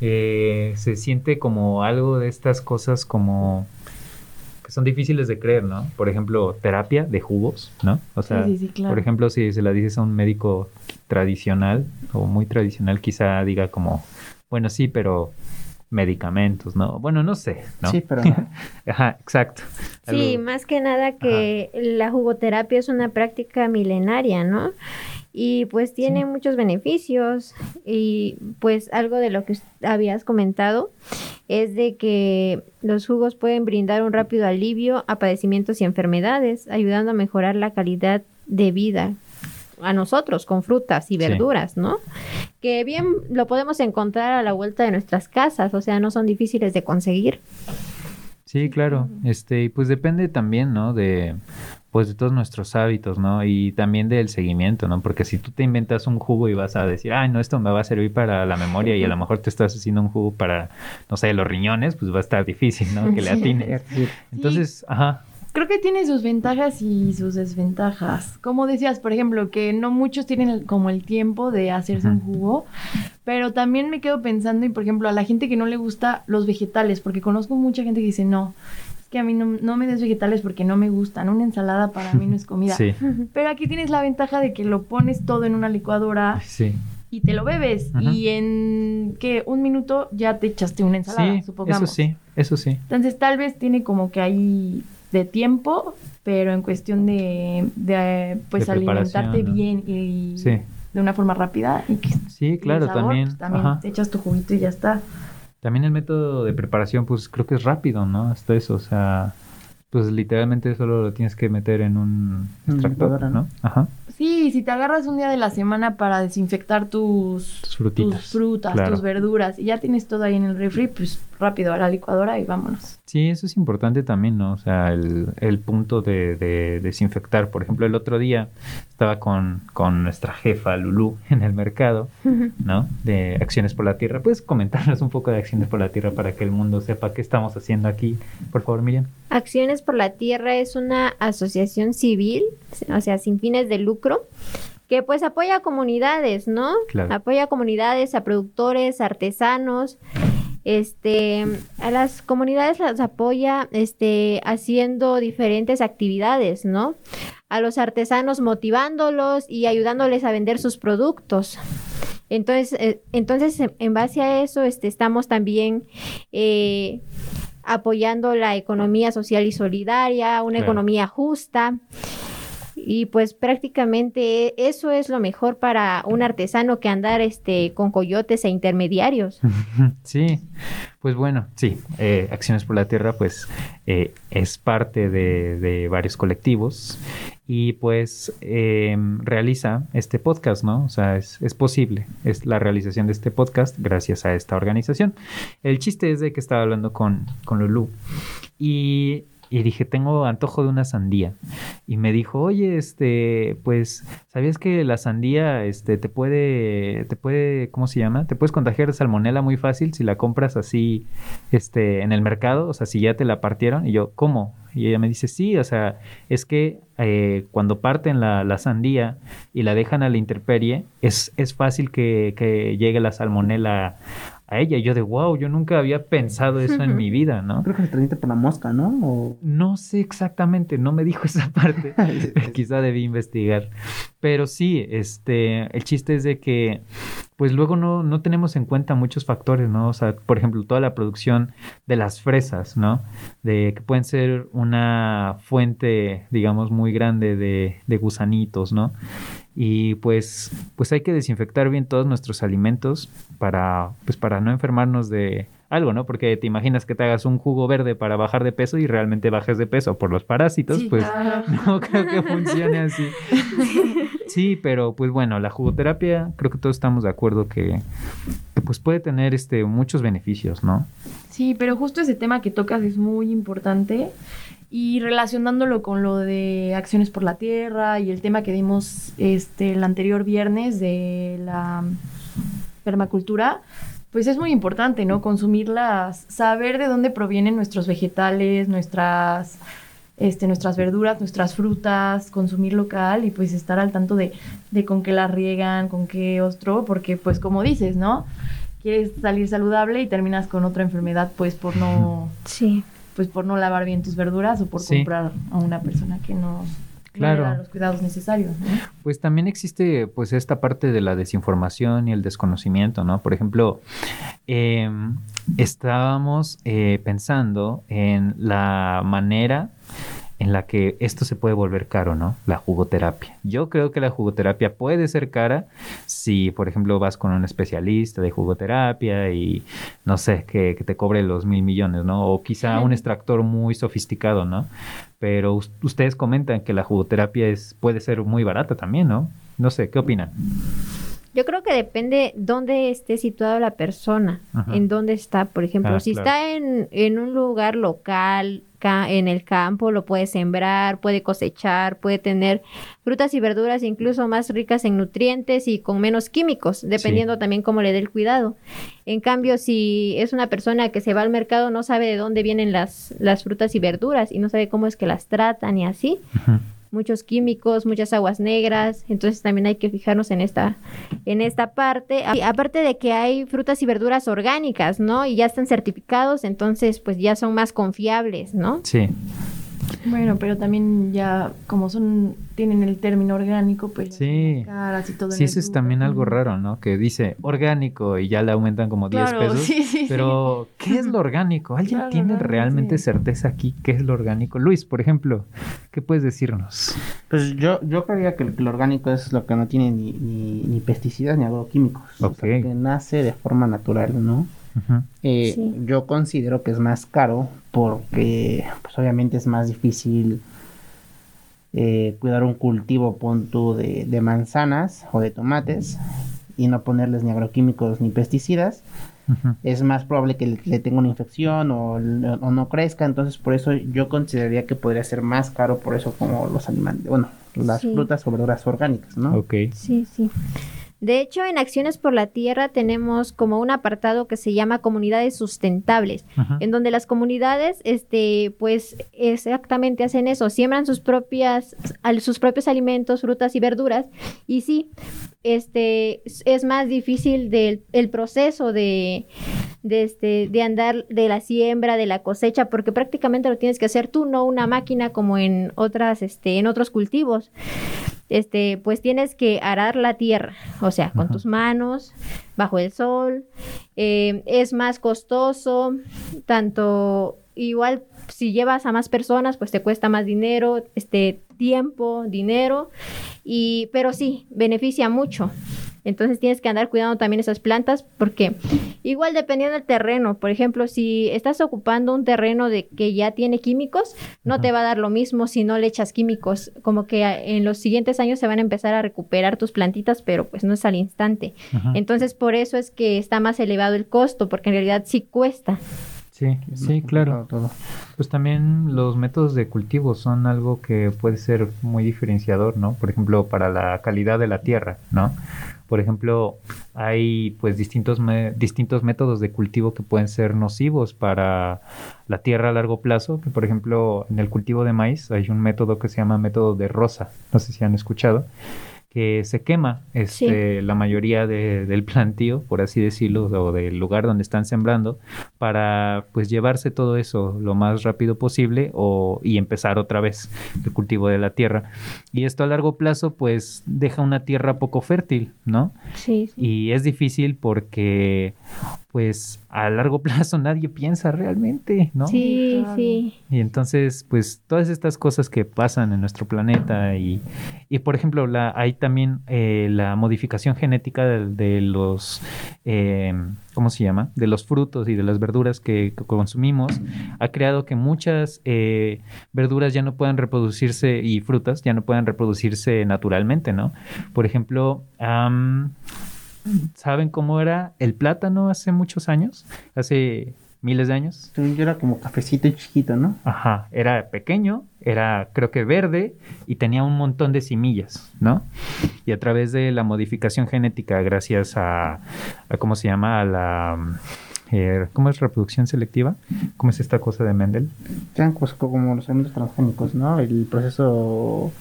D: eh, se siente como algo de estas cosas como que son difíciles de creer, ¿no? Por ejemplo, terapia de jugos, ¿no? O sea,
F: sí, sí, claro.
D: por ejemplo, si se la dices a un médico tradicional o muy tradicional, quizá diga como, bueno, sí, pero medicamentos, ¿no? Bueno, no sé, ¿no?
C: Sí, pero ajá.
D: Exacto.
E: Sí,
D: Algo-
E: más que nada que la jugoterapia es una práctica milenaria, ¿no? Y pues tiene muchos beneficios y pues algo de lo que habías comentado es de que los jugos pueden brindar un rápido alivio a padecimientos y enfermedades, ayudando a mejorar la calidad de vida a nosotros con frutas y
D: Sí.
E: verduras, ¿no? Que bien lo podemos encontrar a la vuelta de nuestras casas, o sea, no son difíciles de conseguir.
D: Sí, claro. Este, y pues depende también, ¿no? De, pues de todos nuestros hábitos, ¿no? Y también del seguimiento, ¿no? Porque si tú te inventas un jugo y vas a decir, ay, no, esto me va a servir para la memoria y a lo mejor te estás haciendo un jugo para, no sé, los riñones, pues va a estar difícil, ¿no? Que le atines. Entonces, ajá,
F: Creo que tiene sus ventajas y sus desventajas. Como decías, por ejemplo, que no muchos tienen el- como el tiempo de hacerse un jugo, pero también me quedo pensando, y por ejemplo, a la gente que no le gusta los vegetales, porque conozco mucha gente que dice, no, es que a mí no, no me des vegetales porque no me gustan, una ensalada para mí no es comida.
D: sí,
F: Pero aquí tienes la ventaja de que lo pones todo en una licuadora
D: sí.
F: y te lo bebes.
D: Ajá.
F: Y en, ¿qué? Un minuto ya te echaste una ensalada,
D: Sí,
F: supongamos.
D: eso sí, eso sí.
F: Entonces tal vez tiene como que ahí de tiempo, pero en cuestión de, de, pues
D: De
F: alimentarte
D: ¿no?
F: bien y
D: Sí.
F: de una forma rápida y que
D: Sí, claro,
F: sabor,
D: también.
F: pues, también
D: ajá.
F: te echas tu juguito y ya está.
D: También el método de preparación, pues creo que es rápido, ¿no? Hasta eso, o sea, pues literalmente solo lo tienes que meter en un extractor, ¿no? Ajá.
F: Sí, si te agarras un día de la semana para desinfectar tus,
D: Tus frutitas.
F: tus frutas,
D: claro.
F: tus verduras y ya tienes todo ahí en el refri, pues rápido a la licuadora y vámonos.
D: Sí, eso es importante también, ¿no? O sea, el, el punto de, de desinfectar. Por ejemplo, el otro día estaba con, con nuestra jefa Lulú en el mercado, ¿no? De Acciones por la Tierra. ¿Puedes comentarnos un poco de Acciones por la Tierra para que el mundo sepa qué estamos haciendo aquí? Por favor, Miriam.
E: Acciones por la Tierra es una asociación civil, o sea, sin fines de lucro, que pues apoya a comunidades, ¿no?
D: Claro.
E: Apoya a comunidades, a productores, artesanos. Este, a las comunidades las apoya este haciendo diferentes actividades, ¿no? A los artesanos motivándolos y ayudándoles a vender sus productos. Entonces, eh, entonces en- base a eso, este, estamos también eh, apoyando la economía social y solidaria, una
D: Claro.
E: economía justa. Y pues prácticamente eso es lo mejor para un artesano que andar este con coyotes e intermediarios.
D: Sí, pues bueno, sí, eh, Acciones por la Tierra pues eh, es parte de, varios colectivos y pues eh, realiza este podcast, ¿no? O sea, es, es posible, es la realización de este podcast gracias a esta organización. El chiste es de que estaba hablando con, con Lulú y, y dije, tengo antojo de una sandía. Y me dijo, oye, este, pues, ¿sabías que la sandía, este, te puede, te puede, ¿cómo se llama? Te puedes contagiar de salmonela muy fácil si la compras así, este, en el mercado, o sea, si ya te la partieron. Y yo, ¿cómo? Y ella me dice, sí, o sea, es que eh, cuando parten la, la sandía y la dejan a la intemperie, es, es fácil que, que llegue la salmonela a ella. Y yo de, wow, yo nunca había pensado eso en mi vida, ¿no?
C: Creo que se transmite por la mosca, ¿no? O...
D: No sé exactamente, no me dijo esa parte. Quizá debí investigar. Pero sí, este, el chiste es de que, pues luego no, no tenemos en cuenta muchos factores, ¿no? O sea, por ejemplo, toda la producción de las fresas, ¿no? De que pueden ser una fuente, digamos, muy grande de, de gusanitos, ¿no? Y pues, pues hay que desinfectar bien todos nuestros alimentos para, pues para no enfermarnos de algo, ¿no? Porque te imaginas que te hagas un jugo verde para bajar de peso y realmente bajes de peso por los parásitos,
F: Sí,
D: pues
F: claro.
D: no creo que funcione así. Sí, pero pues bueno, la jugoterapia creo que todos estamos de acuerdo que, que, pues puede tener este muchos beneficios, ¿no?
F: Sí, pero justo ese tema que tocas es muy importante y relacionándolo con lo de acciones por la tierra y el tema que dimos este el anterior viernes de la permacultura, pues es muy importante, ¿no? Consumirlas, saber de dónde provienen nuestros vegetales, nuestras este, nuestras verduras, nuestras frutas, consumir local y pues estar al tanto de, de con qué las riegan, con qué otro, porque pues como dices, ¿no? Quieres salir saludable y terminas con otra enfermedad pues por no
E: Sí.
F: Pues por no lavar bien tus verduras o por
D: Sí.
F: comprar a una persona que no,
D: Claro.
F: los cuidados necesarios, ¿no?
D: Pues también existe pues esta parte de la desinformación y el desconocimiento, ¿no? Por ejemplo, eh, estábamos eh, pensando en la manera en la que esto se puede volver caro, ¿no? La jugoterapia. Yo creo que la jugoterapia puede ser cara si, por ejemplo, vas con un especialista de jugoterapia y, no sé, que, que te cobre los mil millones, ¿no? O quizá un extractor muy sofisticado, ¿no? Pero us- ustedes comentan que la jugoterapia es, puede ser muy barata también, ¿no? No sé, ¿qué opinan?
E: Yo creo que depende dónde esté situada la persona,
D: Ajá.
E: en dónde está. Por ejemplo,
D: Ah,
E: si
D: claro.
E: está en, en un lugar local, ca- en el campo, lo puede sembrar, puede cosechar, puede tener frutas y verduras incluso más ricas en nutrientes y con menos químicos, dependiendo también cómo le dé el cuidado. En cambio, si es una persona que se va al mercado, no sabe de dónde vienen las, las frutas y verduras y no sabe cómo es que las tratan y así muchos químicos, muchas aguas negras, entonces también hay que fijarnos en esta en esta parte. Y aparte de que hay frutas y verduras orgánicas, ¿no? Y ya están certificados, entonces pues ya son más confiables, ¿no?
D: Sí,
F: Bueno, pero también ya como son tienen el término orgánico, pues
D: Sí.
F: caras y todo.
D: sí,
F: el
D: eso es también algo raro, ¿no? Que dice orgánico y ya le aumentan como 10
F: Claro,
D: pesos.
F: sí, sí,
D: Pero, ¿qué es lo orgánico? ¿Alguien
F: Claro,
D: tiene
F: realmente.
D: realmente certeza aquí qué es lo orgánico? Luis, por ejemplo, ¿qué puedes decirnos?
C: Pues yo, yo creería que lo orgánico es lo que no tiene ni, ni, ni pesticidas ni agroquímicos. O sea, que nace de forma natural, ¿no? Eh,
E: Sí.
C: Yo considero que es más caro porque pues obviamente es más difícil eh, cuidar un cultivo pon tú, de, de manzanas o de tomates y no ponerles ni agroquímicos ni pesticidas. Es más probable que le, le tenga una infección o, o no crezca, entonces por eso yo consideraría que podría ser más caro por eso como los animales, bueno, las
E: Sí.
C: frutas o verduras orgánicas, ¿no?
D: Ok.
E: Sí, sí. De hecho, en Acciones por la Tierra tenemos como un apartado que se llama comunidades sustentables,
D: Ajá.
E: en donde las comunidades, este, pues exactamente hacen eso, siembran sus propias, sus propios alimentos, frutas y verduras, y sí, este, es- es más difícil del el proceso de, de este, de andar de la siembra, de la cosecha, porque prácticamente lo tienes que hacer tú, no una máquina como en otras, este, en otros cultivos este, pues tienes que arar la tierra, o sea, con
D: Ajá.
E: tus manos, bajo el sol, eh, es más costoso, tanto igual si llevas a más personas, pues te cuesta más dinero, este, tiempo, dinero, y, pero sí, beneficia mucho. Entonces tienes que andar cuidando también esas plantas porque igual dependiendo del terreno, por ejemplo, si estás ocupando un terreno de que ya tiene químicos, no
D: Ajá.
E: te va a dar lo mismo si no le echas químicos, como que a- en los siguientes años se van a empezar a recuperar tus plantitas, pero pues no es al instante.
D: Ajá.
E: Entonces por eso es que está más elevado el costo, porque en realidad sí cuesta.
D: Sí, sí, claro.
C: todo.
D: Pues también los métodos de cultivo son algo que puede ser muy diferenciador, ¿no? Por ejemplo, para la calidad de la tierra, ¿no? Por ejemplo, hay pues distintos, distintos métodos de cultivo que pueden ser nocivos para la tierra a largo plazo. Que por ejemplo, en el cultivo de maíz hay un método que se llama método de rosa. No sé si han escuchado que se quema este, la mayoría de- del plantío, por así decirlo, o del lugar donde están sembrando, para pues llevarse todo eso lo más rápido posible o, y empezar otra vez el cultivo de la tierra. Y esto a largo plazo pues deja una tierra poco fértil, ¿no?
E: Sí,
D: Y es difícil porque pues a largo plazo nadie piensa realmente, ¿no?
E: sí,
F: Claro.
E: sí.
D: Y entonces, pues todas estas cosas que pasan en nuestro planeta y, y por ejemplo, la, hay también eh, la modificación genética de, de los, eh, ¿cómo se llama? De los frutos y de las verduras que, que consumimos, ha creado que muchas eh, verduras ya no puedan reproducirse y frutas ya no puedan reproducirse naturalmente, ¿no? Por ejemplo, am, ¿saben cómo era el plátano hace muchos años? Hace miles de años.
C: Yo era como cafecito y chiquito, ¿no?
D: Ajá, era pequeño, era creo que verde y tenía un montón de semillas, ¿no? Y a través de la modificación genética, gracias a, a ¿cómo se llama? A la... eh, ¿Cómo es reproducción selectiva? ¿Cómo es esta cosa de Mendel?
C: Sean pues, como los elementos transgénicos, ¿no? El proceso...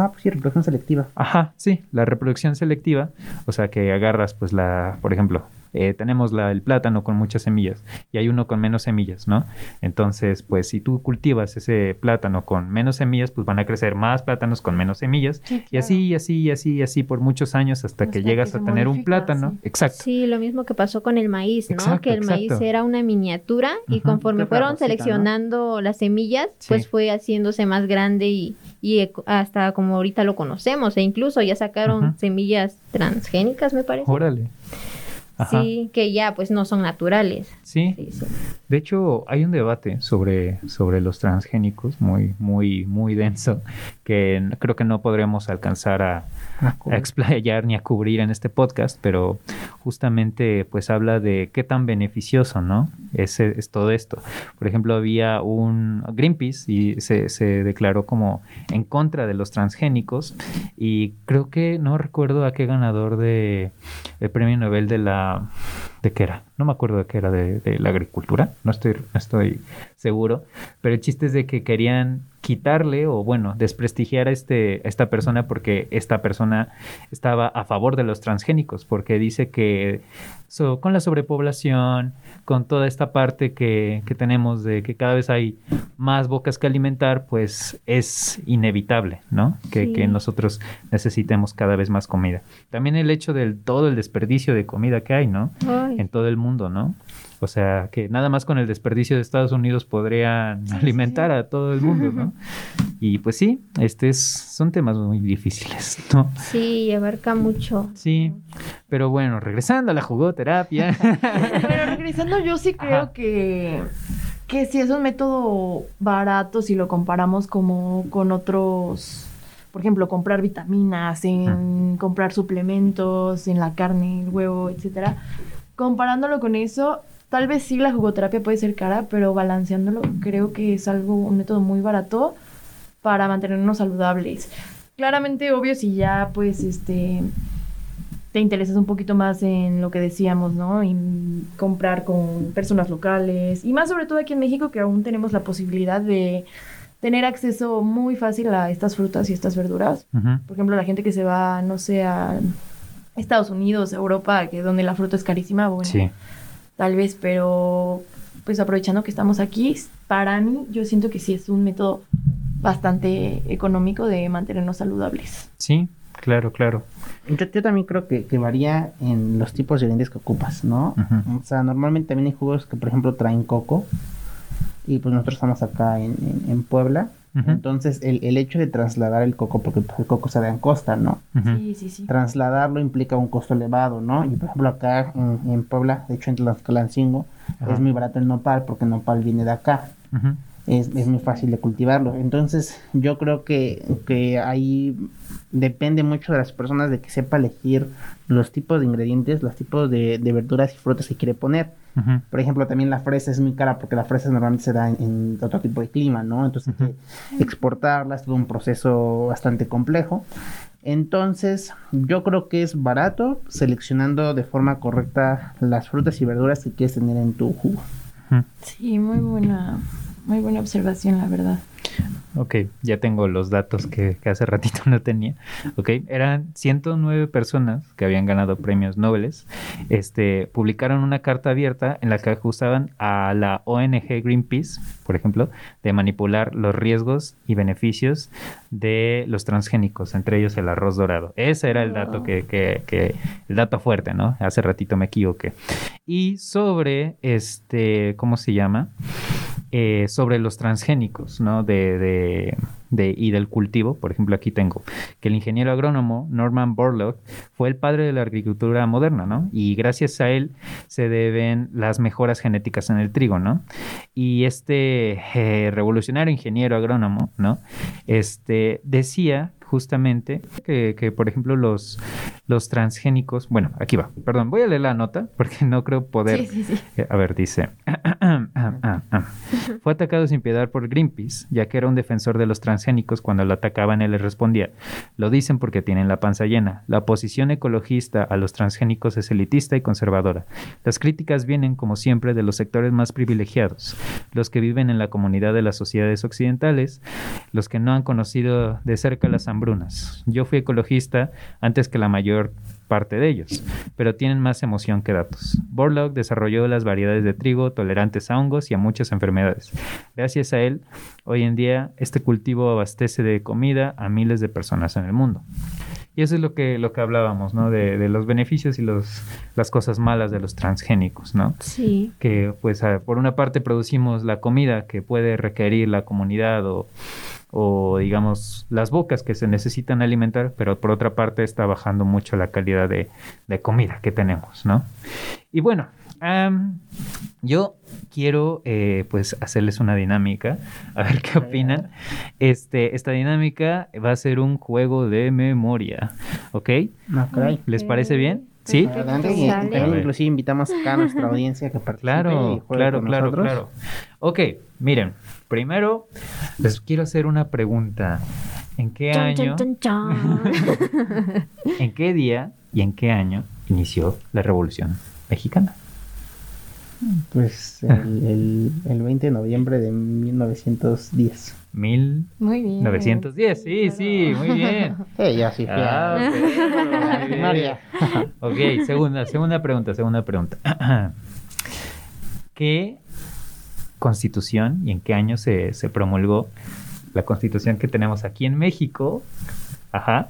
C: Ah, pues sí, reproducción selectiva.
D: Ajá, sí, la reproducción selectiva, o sea que agarras pues la, por ejemplo, eh, tenemos la, el plátano con muchas semillas y hay uno con menos semillas, ¿no? Entonces, pues si tú cultivas ese plátano con menos semillas, pues van a crecer más plátanos con menos semillas
F: Sí,
D: y así, y así, y así, y así por muchos años hasta, que llegas
F: que
D: a tener un plátano.
F: sí.
D: Exacto.
E: Sí, lo mismo que pasó con el maíz, ¿no?
D: Exacto,
E: que el maíz era una miniatura y conforme fueron
C: rosita, ¿no?
E: seleccionando las semillas,
D: Sí.
E: pues fue haciéndose más grande y, y eco- hasta como ahorita lo conocemos e incluso ya sacaron semillas transgénicas, me parece.
D: Órale. Ajá.
E: Sí, que ya pues no son naturales.
D: Sí,
E: Sí, sí.
D: De hecho, hay un debate sobre, sobre los transgénicos muy, muy, muy denso que creo que no podremos alcanzar a, a explayar ni a cubrir en este podcast, pero justamente pues habla de qué tan beneficioso, ¿no? Es, es todo esto. Por ejemplo, había un Greenpeace y se, se declaró como en contra de los transgénicos y creo que no recuerdo a qué ganador de el premio Nobel de la de qué era, no me acuerdo de qué era de, la agricultura, no estoy, estoy seguro, pero el chiste es de que querían quitarle o bueno, desprestigiar a, este, a esta persona porque esta persona estaba a favor de los transgénicos, porque dice que con la sobrepoblación, con toda esta parte que, que tenemos de que cada vez hay más bocas que alimentar, pues es inevitable, ¿no? Que,
E: Sí.
D: que nosotros necesitemos cada vez más comida. También el hecho del todo el desperdicio de comida que hay, ¿no?
E: Ay,
D: En todo el mundo, ¿no? O sea, que nada más con el desperdicio de Estados Unidos podrían alimentar a todo el mundo, ¿no? Y pues sí, este es, son temas muy difíciles, ¿no?
E: Sí, abarca mucho.
D: Sí, pero bueno, regresando a la jugoterapia.
F: Pero regresando, yo sí creo
D: Ajá.
F: que, que sí es un método barato si lo comparamos como con otros, por ejemplo, comprar vitaminas, en comprar suplementos, en la carne, el huevo, etcétera. Comparándolo con eso, tal vez sí la jugoterapia puede ser cara, pero balanceándolo creo que es algo, un método muy barato para mantenernos saludables. Claramente, obvio, si ya pues este te interesas un poquito más en lo que decíamos, ¿no? En comprar con personas locales y más sobre todo aquí en México que aún tenemos la posibilidad de tener acceso muy fácil a estas frutas y estas verduras. Por ejemplo, la gente que se va, no sé, a Estados Unidos, Europa, que donde la fruta es carísima, bueno,
D: Sí,
F: tal vez, pero pues aprovechando que estamos aquí, para mí yo siento que sí es un método bastante económico de mantenernos saludables.
D: sí, claro, claro.
C: Yo, yo también creo que, que varía en los tipos de ingredientes que ocupas, ¿no? O sea, normalmente también hay jugos que, por ejemplo, traen coco. Y pues nosotros estamos acá en, en- en Puebla. Entonces, el, el hecho de trasladar el coco, porque pues, el coco se da en costa, ¿no?
D: Ujú.
F: Sí, sí, sí.
C: Trasladarlo implica un costo elevado, ¿no? Y por ejemplo, acá en, en Puebla, de hecho en Tlaxcalancingo, es muy barato el nopal porque el nopal viene de acá. Es, es muy fácil de cultivarlo. Entonces, yo creo que, que ahí depende mucho de las personas de que sepa elegir los tipos de ingredientes, los tipos de, de verduras y frutas que quiere poner. Por ejemplo, también la fresa es muy cara porque la fresa normalmente se da en, en otro tipo de clima, ¿no? Entonces, hay que exportarla es todo un proceso bastante complejo. Entonces, yo creo que es barato seleccionando de forma correcta las frutas y verduras que quieres tener en tu jugo.
F: Sí, muy buena, muy buena observación, la verdad.
D: Ok, ya tengo los datos que, hace ratito no tenía. Ok, eran 109 personas que habían ganado premios Nobel. Este, publicaron una carta abierta en la que acusaban a la ONG Greenpeace, por ejemplo, de manipular los riesgos y beneficios de los transgénicos, entre ellos el arroz dorado. Ese era el dato que, que- que- el dato fuerte, ¿no? Hace ratito me equivoqué. Y sobre este, ¿cómo se llama? Eh, sobre los transgénicos, ¿no? De, de- de- y del cultivo. Por ejemplo, aquí tengo que el ingeniero agrónomo Norman Borlaug fue el padre de la agricultura moderna, ¿no? Y gracias a él se deben las mejoras genéticas en el trigo, ¿no? Y este eh, revolucionario ingeniero agrónomo, ¿no? Este decía justamente que, que, por ejemplo, los, los transgénicos, bueno, aquí va, perdón, voy a leer la nota porque no creo poder
F: Sí, sí, sí.
D: eh, A ver, dice. Fue atacado sin piedad por Greenpeace, ya que era un defensor de los transgénicos. Cuando lo atacaban, él les respondía: Lo dicen porque tienen la panza llena. La posición ecologista a los transgénicos es elitista y conservadora. Las críticas vienen, como siempre, de los sectores más privilegiados, los que viven en la comunidad de las sociedades occidentales, los que no han conocido de cerca las hambrunas. Yo fui ecologista antes que la mayor parte de ellos, pero tienen más emoción que datos. Borlaug desarrolló las variedades de trigo tolerantes a hongos y a muchas enfermedades. Gracias a él, hoy en día este cultivo abastece de comida a miles de personas en el mundo. Y eso es lo que, lo que hablábamos, ¿no? De, de los beneficios y los, las cosas malas de los transgénicos, ¿no?
E: Sí.
D: que pues por una parte producimos la comida que puede requerir la comunidad o, o, digamos las bocas que se necesitan alimentar, pero por otra parte está bajando mucho la calidad de, de comida que tenemos, ¿no? Y bueno, yo quiero eh, pues hacerles una dinámica, a ver qué opinan. Este, esta dinámica va a ser un juego de memoria, ¿ok?
C: Caray.
D: ¿Les parece bien? ¿Sí?
C: Y también inclusive invitamos acá a nuestra audiencia que participe y
D: Claro,
C: juegue
D: claro,
C: con
D: claro,
C: nosotros.
D: claro. Ok, miren, primero les quiero hacer una pregunta. ¿En qué año, en qué día y en qué año inició la Revolución Mexicana?
C: Pues el, el, el 20 de noviembre de 1910.
D: 1910,
F: Muy bien.
D: sí, sí, muy bien.
C: Eh, ya sí
D: Ah,
C: primaria.
D: Ok, segunda, segunda pregunta, segunda pregunta. ¿Qué constitución y en qué año se, se promulgó la constitución que tenemos aquí en México? Ajá.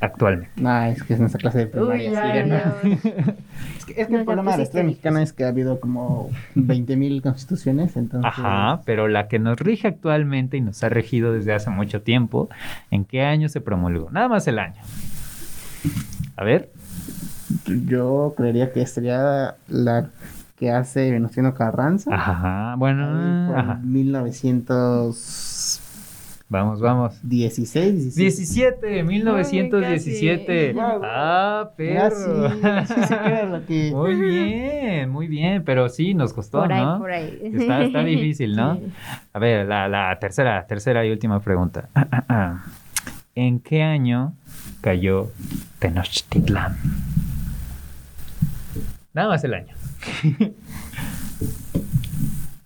D: Actualmente.
C: No, es que es nuestra clase de primaria.
F: Uy,
C: sí,
F: ya.
C: ¿no?
F: Es
C: Es que
E: No,
C: el problema de la historia mexicana es que ha habido como 20.000 constituciones, entonces...
D: Ajá, pero la que nos rige actualmente y nos ha regido desde hace mucho tiempo, ¿en qué año se promulgó? Nada más el año. A ver,
C: Yo creería que sería la que hace Venustiano Carranza.
D: ajá, bueno, ajá.
C: 1916,
D: Vamos, vamos.
C: 17.
D: 17, 1917.
C: Ay, casi.
D: Ah,
C: Ah,
D: perro.
C: sí, sí, sí, que era lo que...
D: Muy bien, muy bien, pero sí nos costó,
E: Por ahí,
D: ¿no?
E: por ahí.
D: Está, está difícil, ¿no?
E: Sí.
D: A ver, la, la tercera, tercera y última pregunta. ¿En qué año cayó Tenochtitlán? Nada más el año.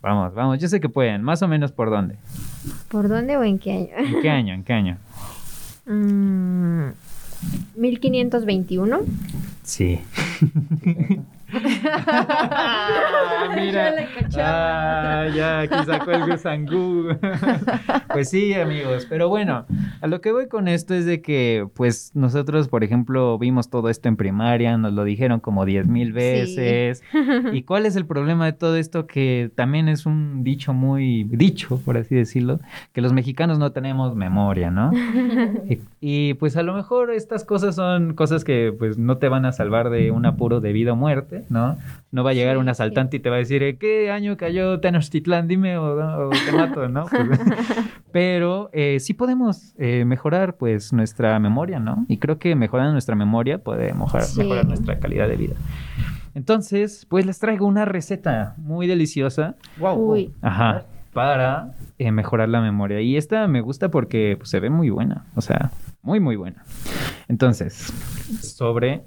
D: vamos, vamos, yo sé que pueden, más o menos por dónde.
E: ¿Por dónde o en qué año?
D: ¿En qué año? ¿En qué año?
E: Mm, 1521.
D: Sí. Mira, ah, ya, aquí sacó el gusangú. pues sí, amigos, pero bueno, a lo que voy con esto es de que, pues nosotros, por ejemplo, vimos todo esto en primaria, nos lo dijeron como diez mil veces. ¿Y cuál es el problema de todo esto? Que también es un dicho muy dicho, por así decirlo, que los mexicanos no tenemos memoria, ¿no? y, y, pues a lo mejor estas cosas son cosas que pues no te van a salvar de un apuro de vida o muerte, ¿no? No va a llegar
E: Sí,
D: un
E: sí.
D: asaltante y te va a decir, "¿Eh, ¿qué año cayó Tenochtitlán? Dime o, o te mato, ¿no? Pues, pero eh, sí podemos eh, mejorar pues nuestra memoria, ¿no? Y creo que mejorando nuestra memoria puede mejorar,
E: Sí.
D: mejorar nuestra calidad de vida. Entonces, pues les traigo una receta muy deliciosa
C: Wow,
E: Uy.
D: Ajá. Para eh, mejorar la memoria. Y esta me gusta porque pues, se ve muy buena. O sea, muy, muy buena. Entonces, sobre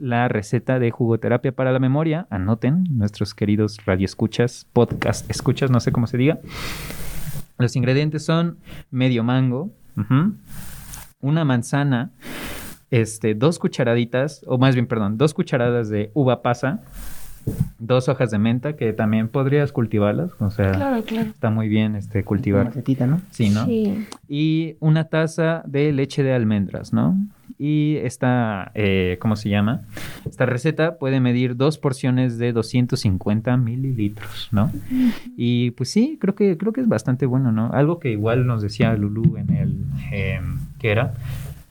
D: la receta de jugoterapia para la memoria, anoten nuestros queridos radioescuchas, podcast escuchas, no sé cómo se diga. Los ingredientes son medio mango, una manzana, este, dos cucharaditas, o más bien, perdón, dos cucharadas de uva pasa, dos hojas de menta que también podrías cultivarlas, o sea,
F: Claro, claro.
D: está muy bien este
C: Una
D: cultivar.
C: macetita, ¿no?
D: Sí, ¿no?
E: Sí.
D: Y una taza de leche de almendras, ¿no? Y esta, eh, ¿cómo se llama? Esta receta puede medir dos porciones de 250 mililitros, ¿no? Y pues sí, creo que, creo que es bastante bueno, ¿no? Algo que igual nos decía Lulu en el, eh, ¿qué era?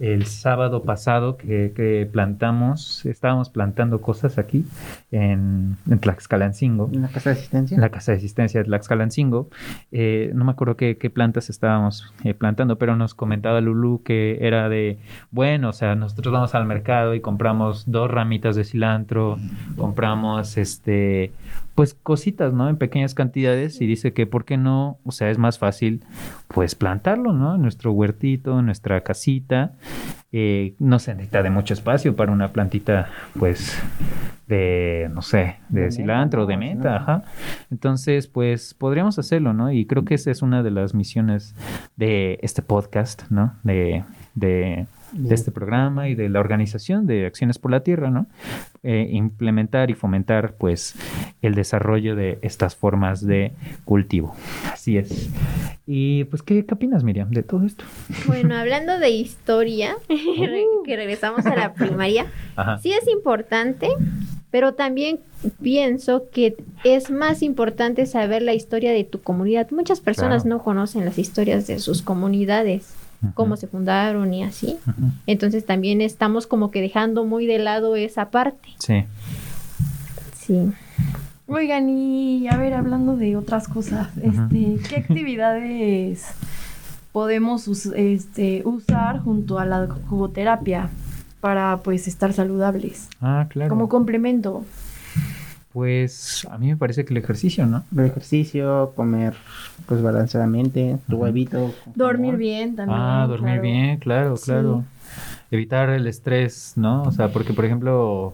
D: El sábado pasado que, que plantamos, estábamos plantando cosas aquí en, en Tlaxcalancingo.
C: En la casa de asistencia.
D: La casa de asistencia de Tlaxcalancingo. Eh, no me acuerdo qué, qué plantas estábamos eh, plantando, pero nos comentaba Lulu que era de, bueno, o sea, nosotros vamos al mercado y compramos dos ramitas de cilantro, compramos este, pues cositas, ¿no? En pequeñas cantidades y dice que, ¿por qué no? O sea, es más fácil, pues plantarlo, ¿no? En nuestro huertito, en nuestra casita. Eh, no se necesita de mucho espacio para una plantita, pues, de, no sé, de,
C: De
D: cilantro, de
C: menta, ¿no?
D: ajá. Entonces, pues, podríamos hacerlo, ¿no? Y creo que esa es una de las misiones de este podcast, ¿no? De, de, de este programa y de la organización de Acciones por la Tierra, ¿no? Eh, implementar y fomentar, pues, el desarrollo de estas formas de cultivo. Así es. Y, pues, ¿qué, qué opinas, Miriam, de todo esto?
E: Bueno, hablando de historia, re- que regresamos a la primaria,
D: Ajá.
E: sí es importante, pero también pienso que es más importante saber la historia de tu comunidad. Muchas personas
D: Claro.
E: no conocen las historias de sus comunidades. Cómo se fundaron y así. Entonces también estamos como que dejando muy de lado esa parte.
D: Sí.
E: Sí.
F: Oigan, y a ver, hablando de otras cosas, este, ¿qué actividades podemos us- este, usar junto a la jugoterapia para pues estar saludables?
D: Ah, claro.
F: Como complemento.
D: Pues a mí me parece que el ejercicio, ¿no?
C: El ejercicio, comer pues balanceadamente, tu huevito.
F: Dormir bien también.
D: Ah, dormir
F: claro.
D: bien, claro,
F: Sí.
D: Evitar el estrés, ¿no? O sea, porque por ejemplo,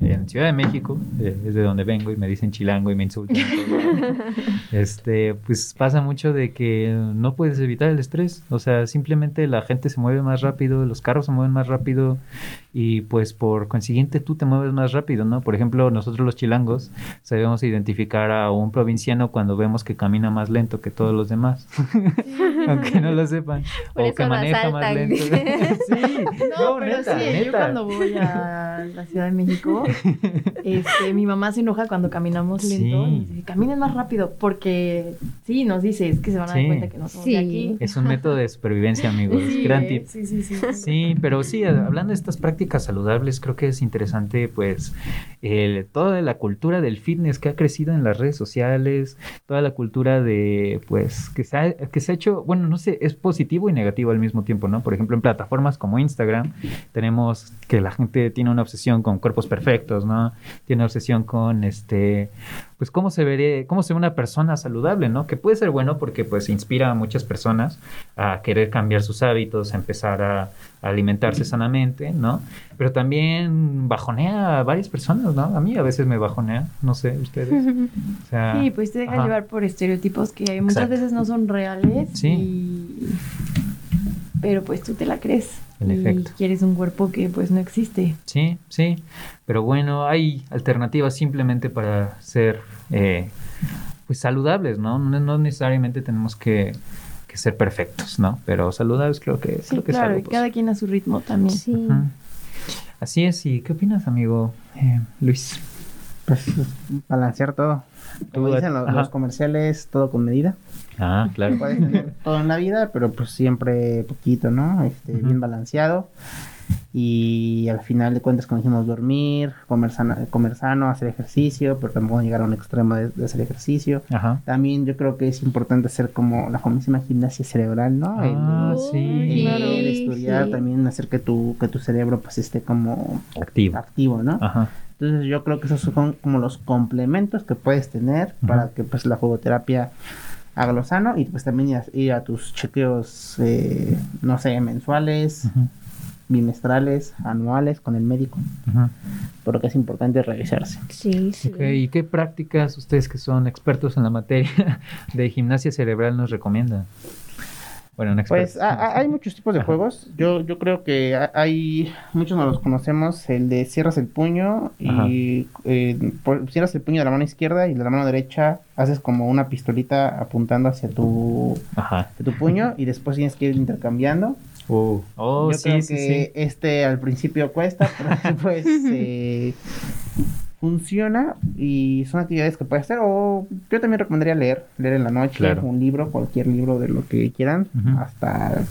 D: en Ciudad de México, eh, es de donde vengo y me dicen chilango y me insultan. este, pues pasa mucho de que no puedes evitar el estrés. O sea, simplemente la gente se mueve más rápido, los carros se mueven más rápido y pues por consiguiente tú te mueves más rápido, ¿no? Por ejemplo, nosotros los chilangos sabemos identificar a un provinciano cuando vemos que camina más lento que todos los demás, aunque no lo sepan,
E: Por
D: o que maneja más lento. sí,
F: No,
D: no,
F: pero
D: neta,
F: sí, yo cuando voy a la Ciudad de México, este, mi mamá se enoja cuando caminamos lento
D: Sí.
F: y dice, caminen más rápido, porque sí, nos dice, es que se van a dar
D: Sí.
F: cuenta que no somos
B: Sí.
F: de aquí.
D: Es un método de supervivencia, amigos.
F: Sí,
D: Gran
F: eh,
D: tip.
F: sí, sí, sí.
D: Sí, pero sí, hablando de estas prácticas saludables, creo que es interesante, pues, el- toda la cultura del fitness que ha crecido en las redes sociales, toda la cultura de, pues, que se ha, que se ha hecho, bueno, no sé, es positivo y negativo al mismo tiempo, ¿no? Por ejemplo, en plataformas como Instagram, tenemos que la gente tiene una obsesión con cuerpos perfectos, ¿no? Tiene obsesión con, este, pues, cómo se ve, cómo se ve una persona saludable, ¿no? Que puede ser bueno porque, pues, inspira a muchas personas a querer cambiar sus hábitos, a empezar a, a alimentarse sanamente, ¿no? Pero también bajonea a varias personas, ¿no? A mí a veces me bajonea, no sé, ustedes. O sea,
F: Sí, pues te deja
D: ajá.
F: llevar por estereotipos que muchas veces no son reales.
D: Sí.
F: y- Pero pues tú te la crees.
D: En
F: y
D: efecto.
F: quieres un cuerpo que pues no existe.
D: Sí, sí. Pero bueno, hay alternativas simplemente para ser eh, pues saludables, ¿no? No, no necesariamente tenemos que, que ser perfectos, ¿no? Pero saludables creo que,
F: Sí,
D: creo que es
F: claro,
D: algo
F: y cada quien a su ritmo también.
E: Sí.
D: Así es, ¿y qué opinas, amigo eh, Luis?
C: Pues balancear todo. Como dicen los, comerciales, todo con medida.
D: Ah, claro.
C: Puedes tener todo en la vida, pero pues siempre poquito, ¿no? Este. Bien balanceado. Y al final de cuentas, como dijimos, dormir, comer sano, comer sano hacer ejercicio, pero tampoco llegar a un extremo de, de hacer ejercicio.
D: Ajá.
C: También yo creo que es importante hacer como la famosísima gimnasia cerebral, ¿no? El-
D: Ah,
C: el,
D: sí.
F: claro.
C: leer, estudiar,
E: sí.
C: también hacer que tu, que tu cerebro pues esté como
D: Activo.
C: activo, ¿no?
D: Ajá.
C: Entonces yo creo que esos son como los complementos que puedes tener para que pues la jugoterapia haga lo sano y pues también ir a, ir a tus chequeos, eh, no sé, mensuales, bimestrales, anuales con el médico, porque es importante revisarse.
E: Sí, sí.
D: Ok, ¿y qué prácticas ustedes que son expertos en la materia de gimnasia cerebral nos recomiendan? Bueno, un experto.
C: Pues a- a- hay muchos tipos de
D: Ajá.
C: juegos. Yo, yo creo que ha- hay muchos no los conocemos. El de cierras el puño y eh, por- cierras el puño de la mano izquierda y de la mano derecha haces como una pistolita apuntando hacia tu,
D: Ajá.
C: hacia tu puño y después tienes que ir intercambiando.
D: Uh, oh,
C: yo
D: sí,
C: creo
D: sí,
C: que
D: sí.
C: este al principio cuesta, pero después eh, funciona y son actividades que puedes hacer. O yo también recomendaría leer, leer en la noche,
D: Claro.
C: un libro, cualquier libro de lo que quieran, hasta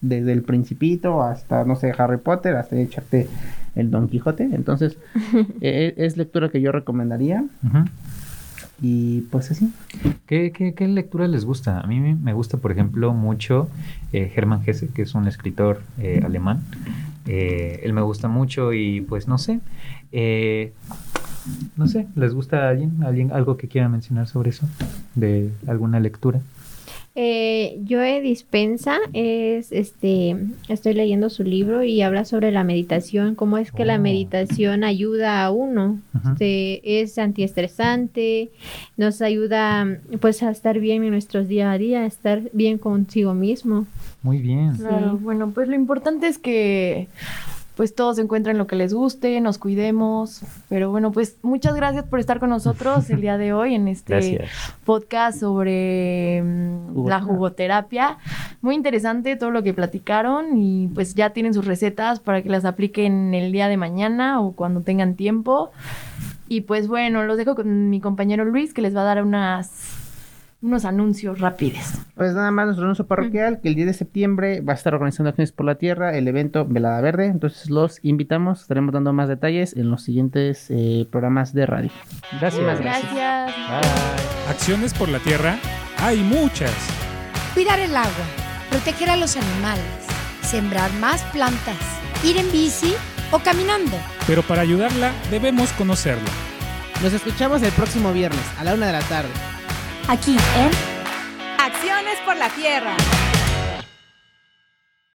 C: desde el Principito hasta, no sé, Harry Potter, hasta echarte el Don Quijote. Entonces, eh, es lectura que yo recomendaría y pues así.
D: ¿Qué, qué, qué lectura les gusta? A mí me- me gusta, por ejemplo, mucho eh, Hermann Hesse, que es un escritor eh, alemán. Eh, él me gusta mucho y pues no sé. eh, no sé, ¿les gusta a alguien? ¿Alguien algo que quiera mencionar sobre eso? ¿De alguna lectura?
E: Eh, Joe Dispensa es, este, estoy leyendo su libro y habla sobre la meditación, cómo es que la
D: Oh.
E: meditación ayuda a uno. Este, es antiestresante, nos ayuda pues a estar bien en nuestros día a día, a estar bien consigo mismo.
D: Muy bien.
F: Claro, bueno, pues lo importante es que pues todos encuentren lo que les guste, nos cuidemos, pero bueno, pues muchas gracias por estar con nosotros el día de hoy en este
D: Gracias.
F: podcast sobre mm, la jugoterapia. Muy interesante todo lo que platicaron y pues ya tienen sus recetas para que las apliquen el día de mañana o cuando tengan tiempo. Y pues bueno, los dejo con mi compañero Luis que les va a dar unas unos anuncios rápidos.
C: Pues nada más nuestro anuncio parroquial, que el 10 de septiembre va a estar organizando Acciones por la Tierra, el evento Velada Verde. Entonces los invitamos, estaremos dando más detalles en los siguientes eh, programas de radio.
D: Gracias.
C: Gracias.
F: Gracias.
D: Bye.
A: Acciones por la tierra hay muchas.
B: Cuidar el agua, proteger a los animales, sembrar más plantas, ir en bici o caminando.
A: Pero para ayudarla debemos conocerla.
C: Nos escuchamos el próximo viernes a la una de la tarde.
B: Aquí en
G: Acciones por la tierra.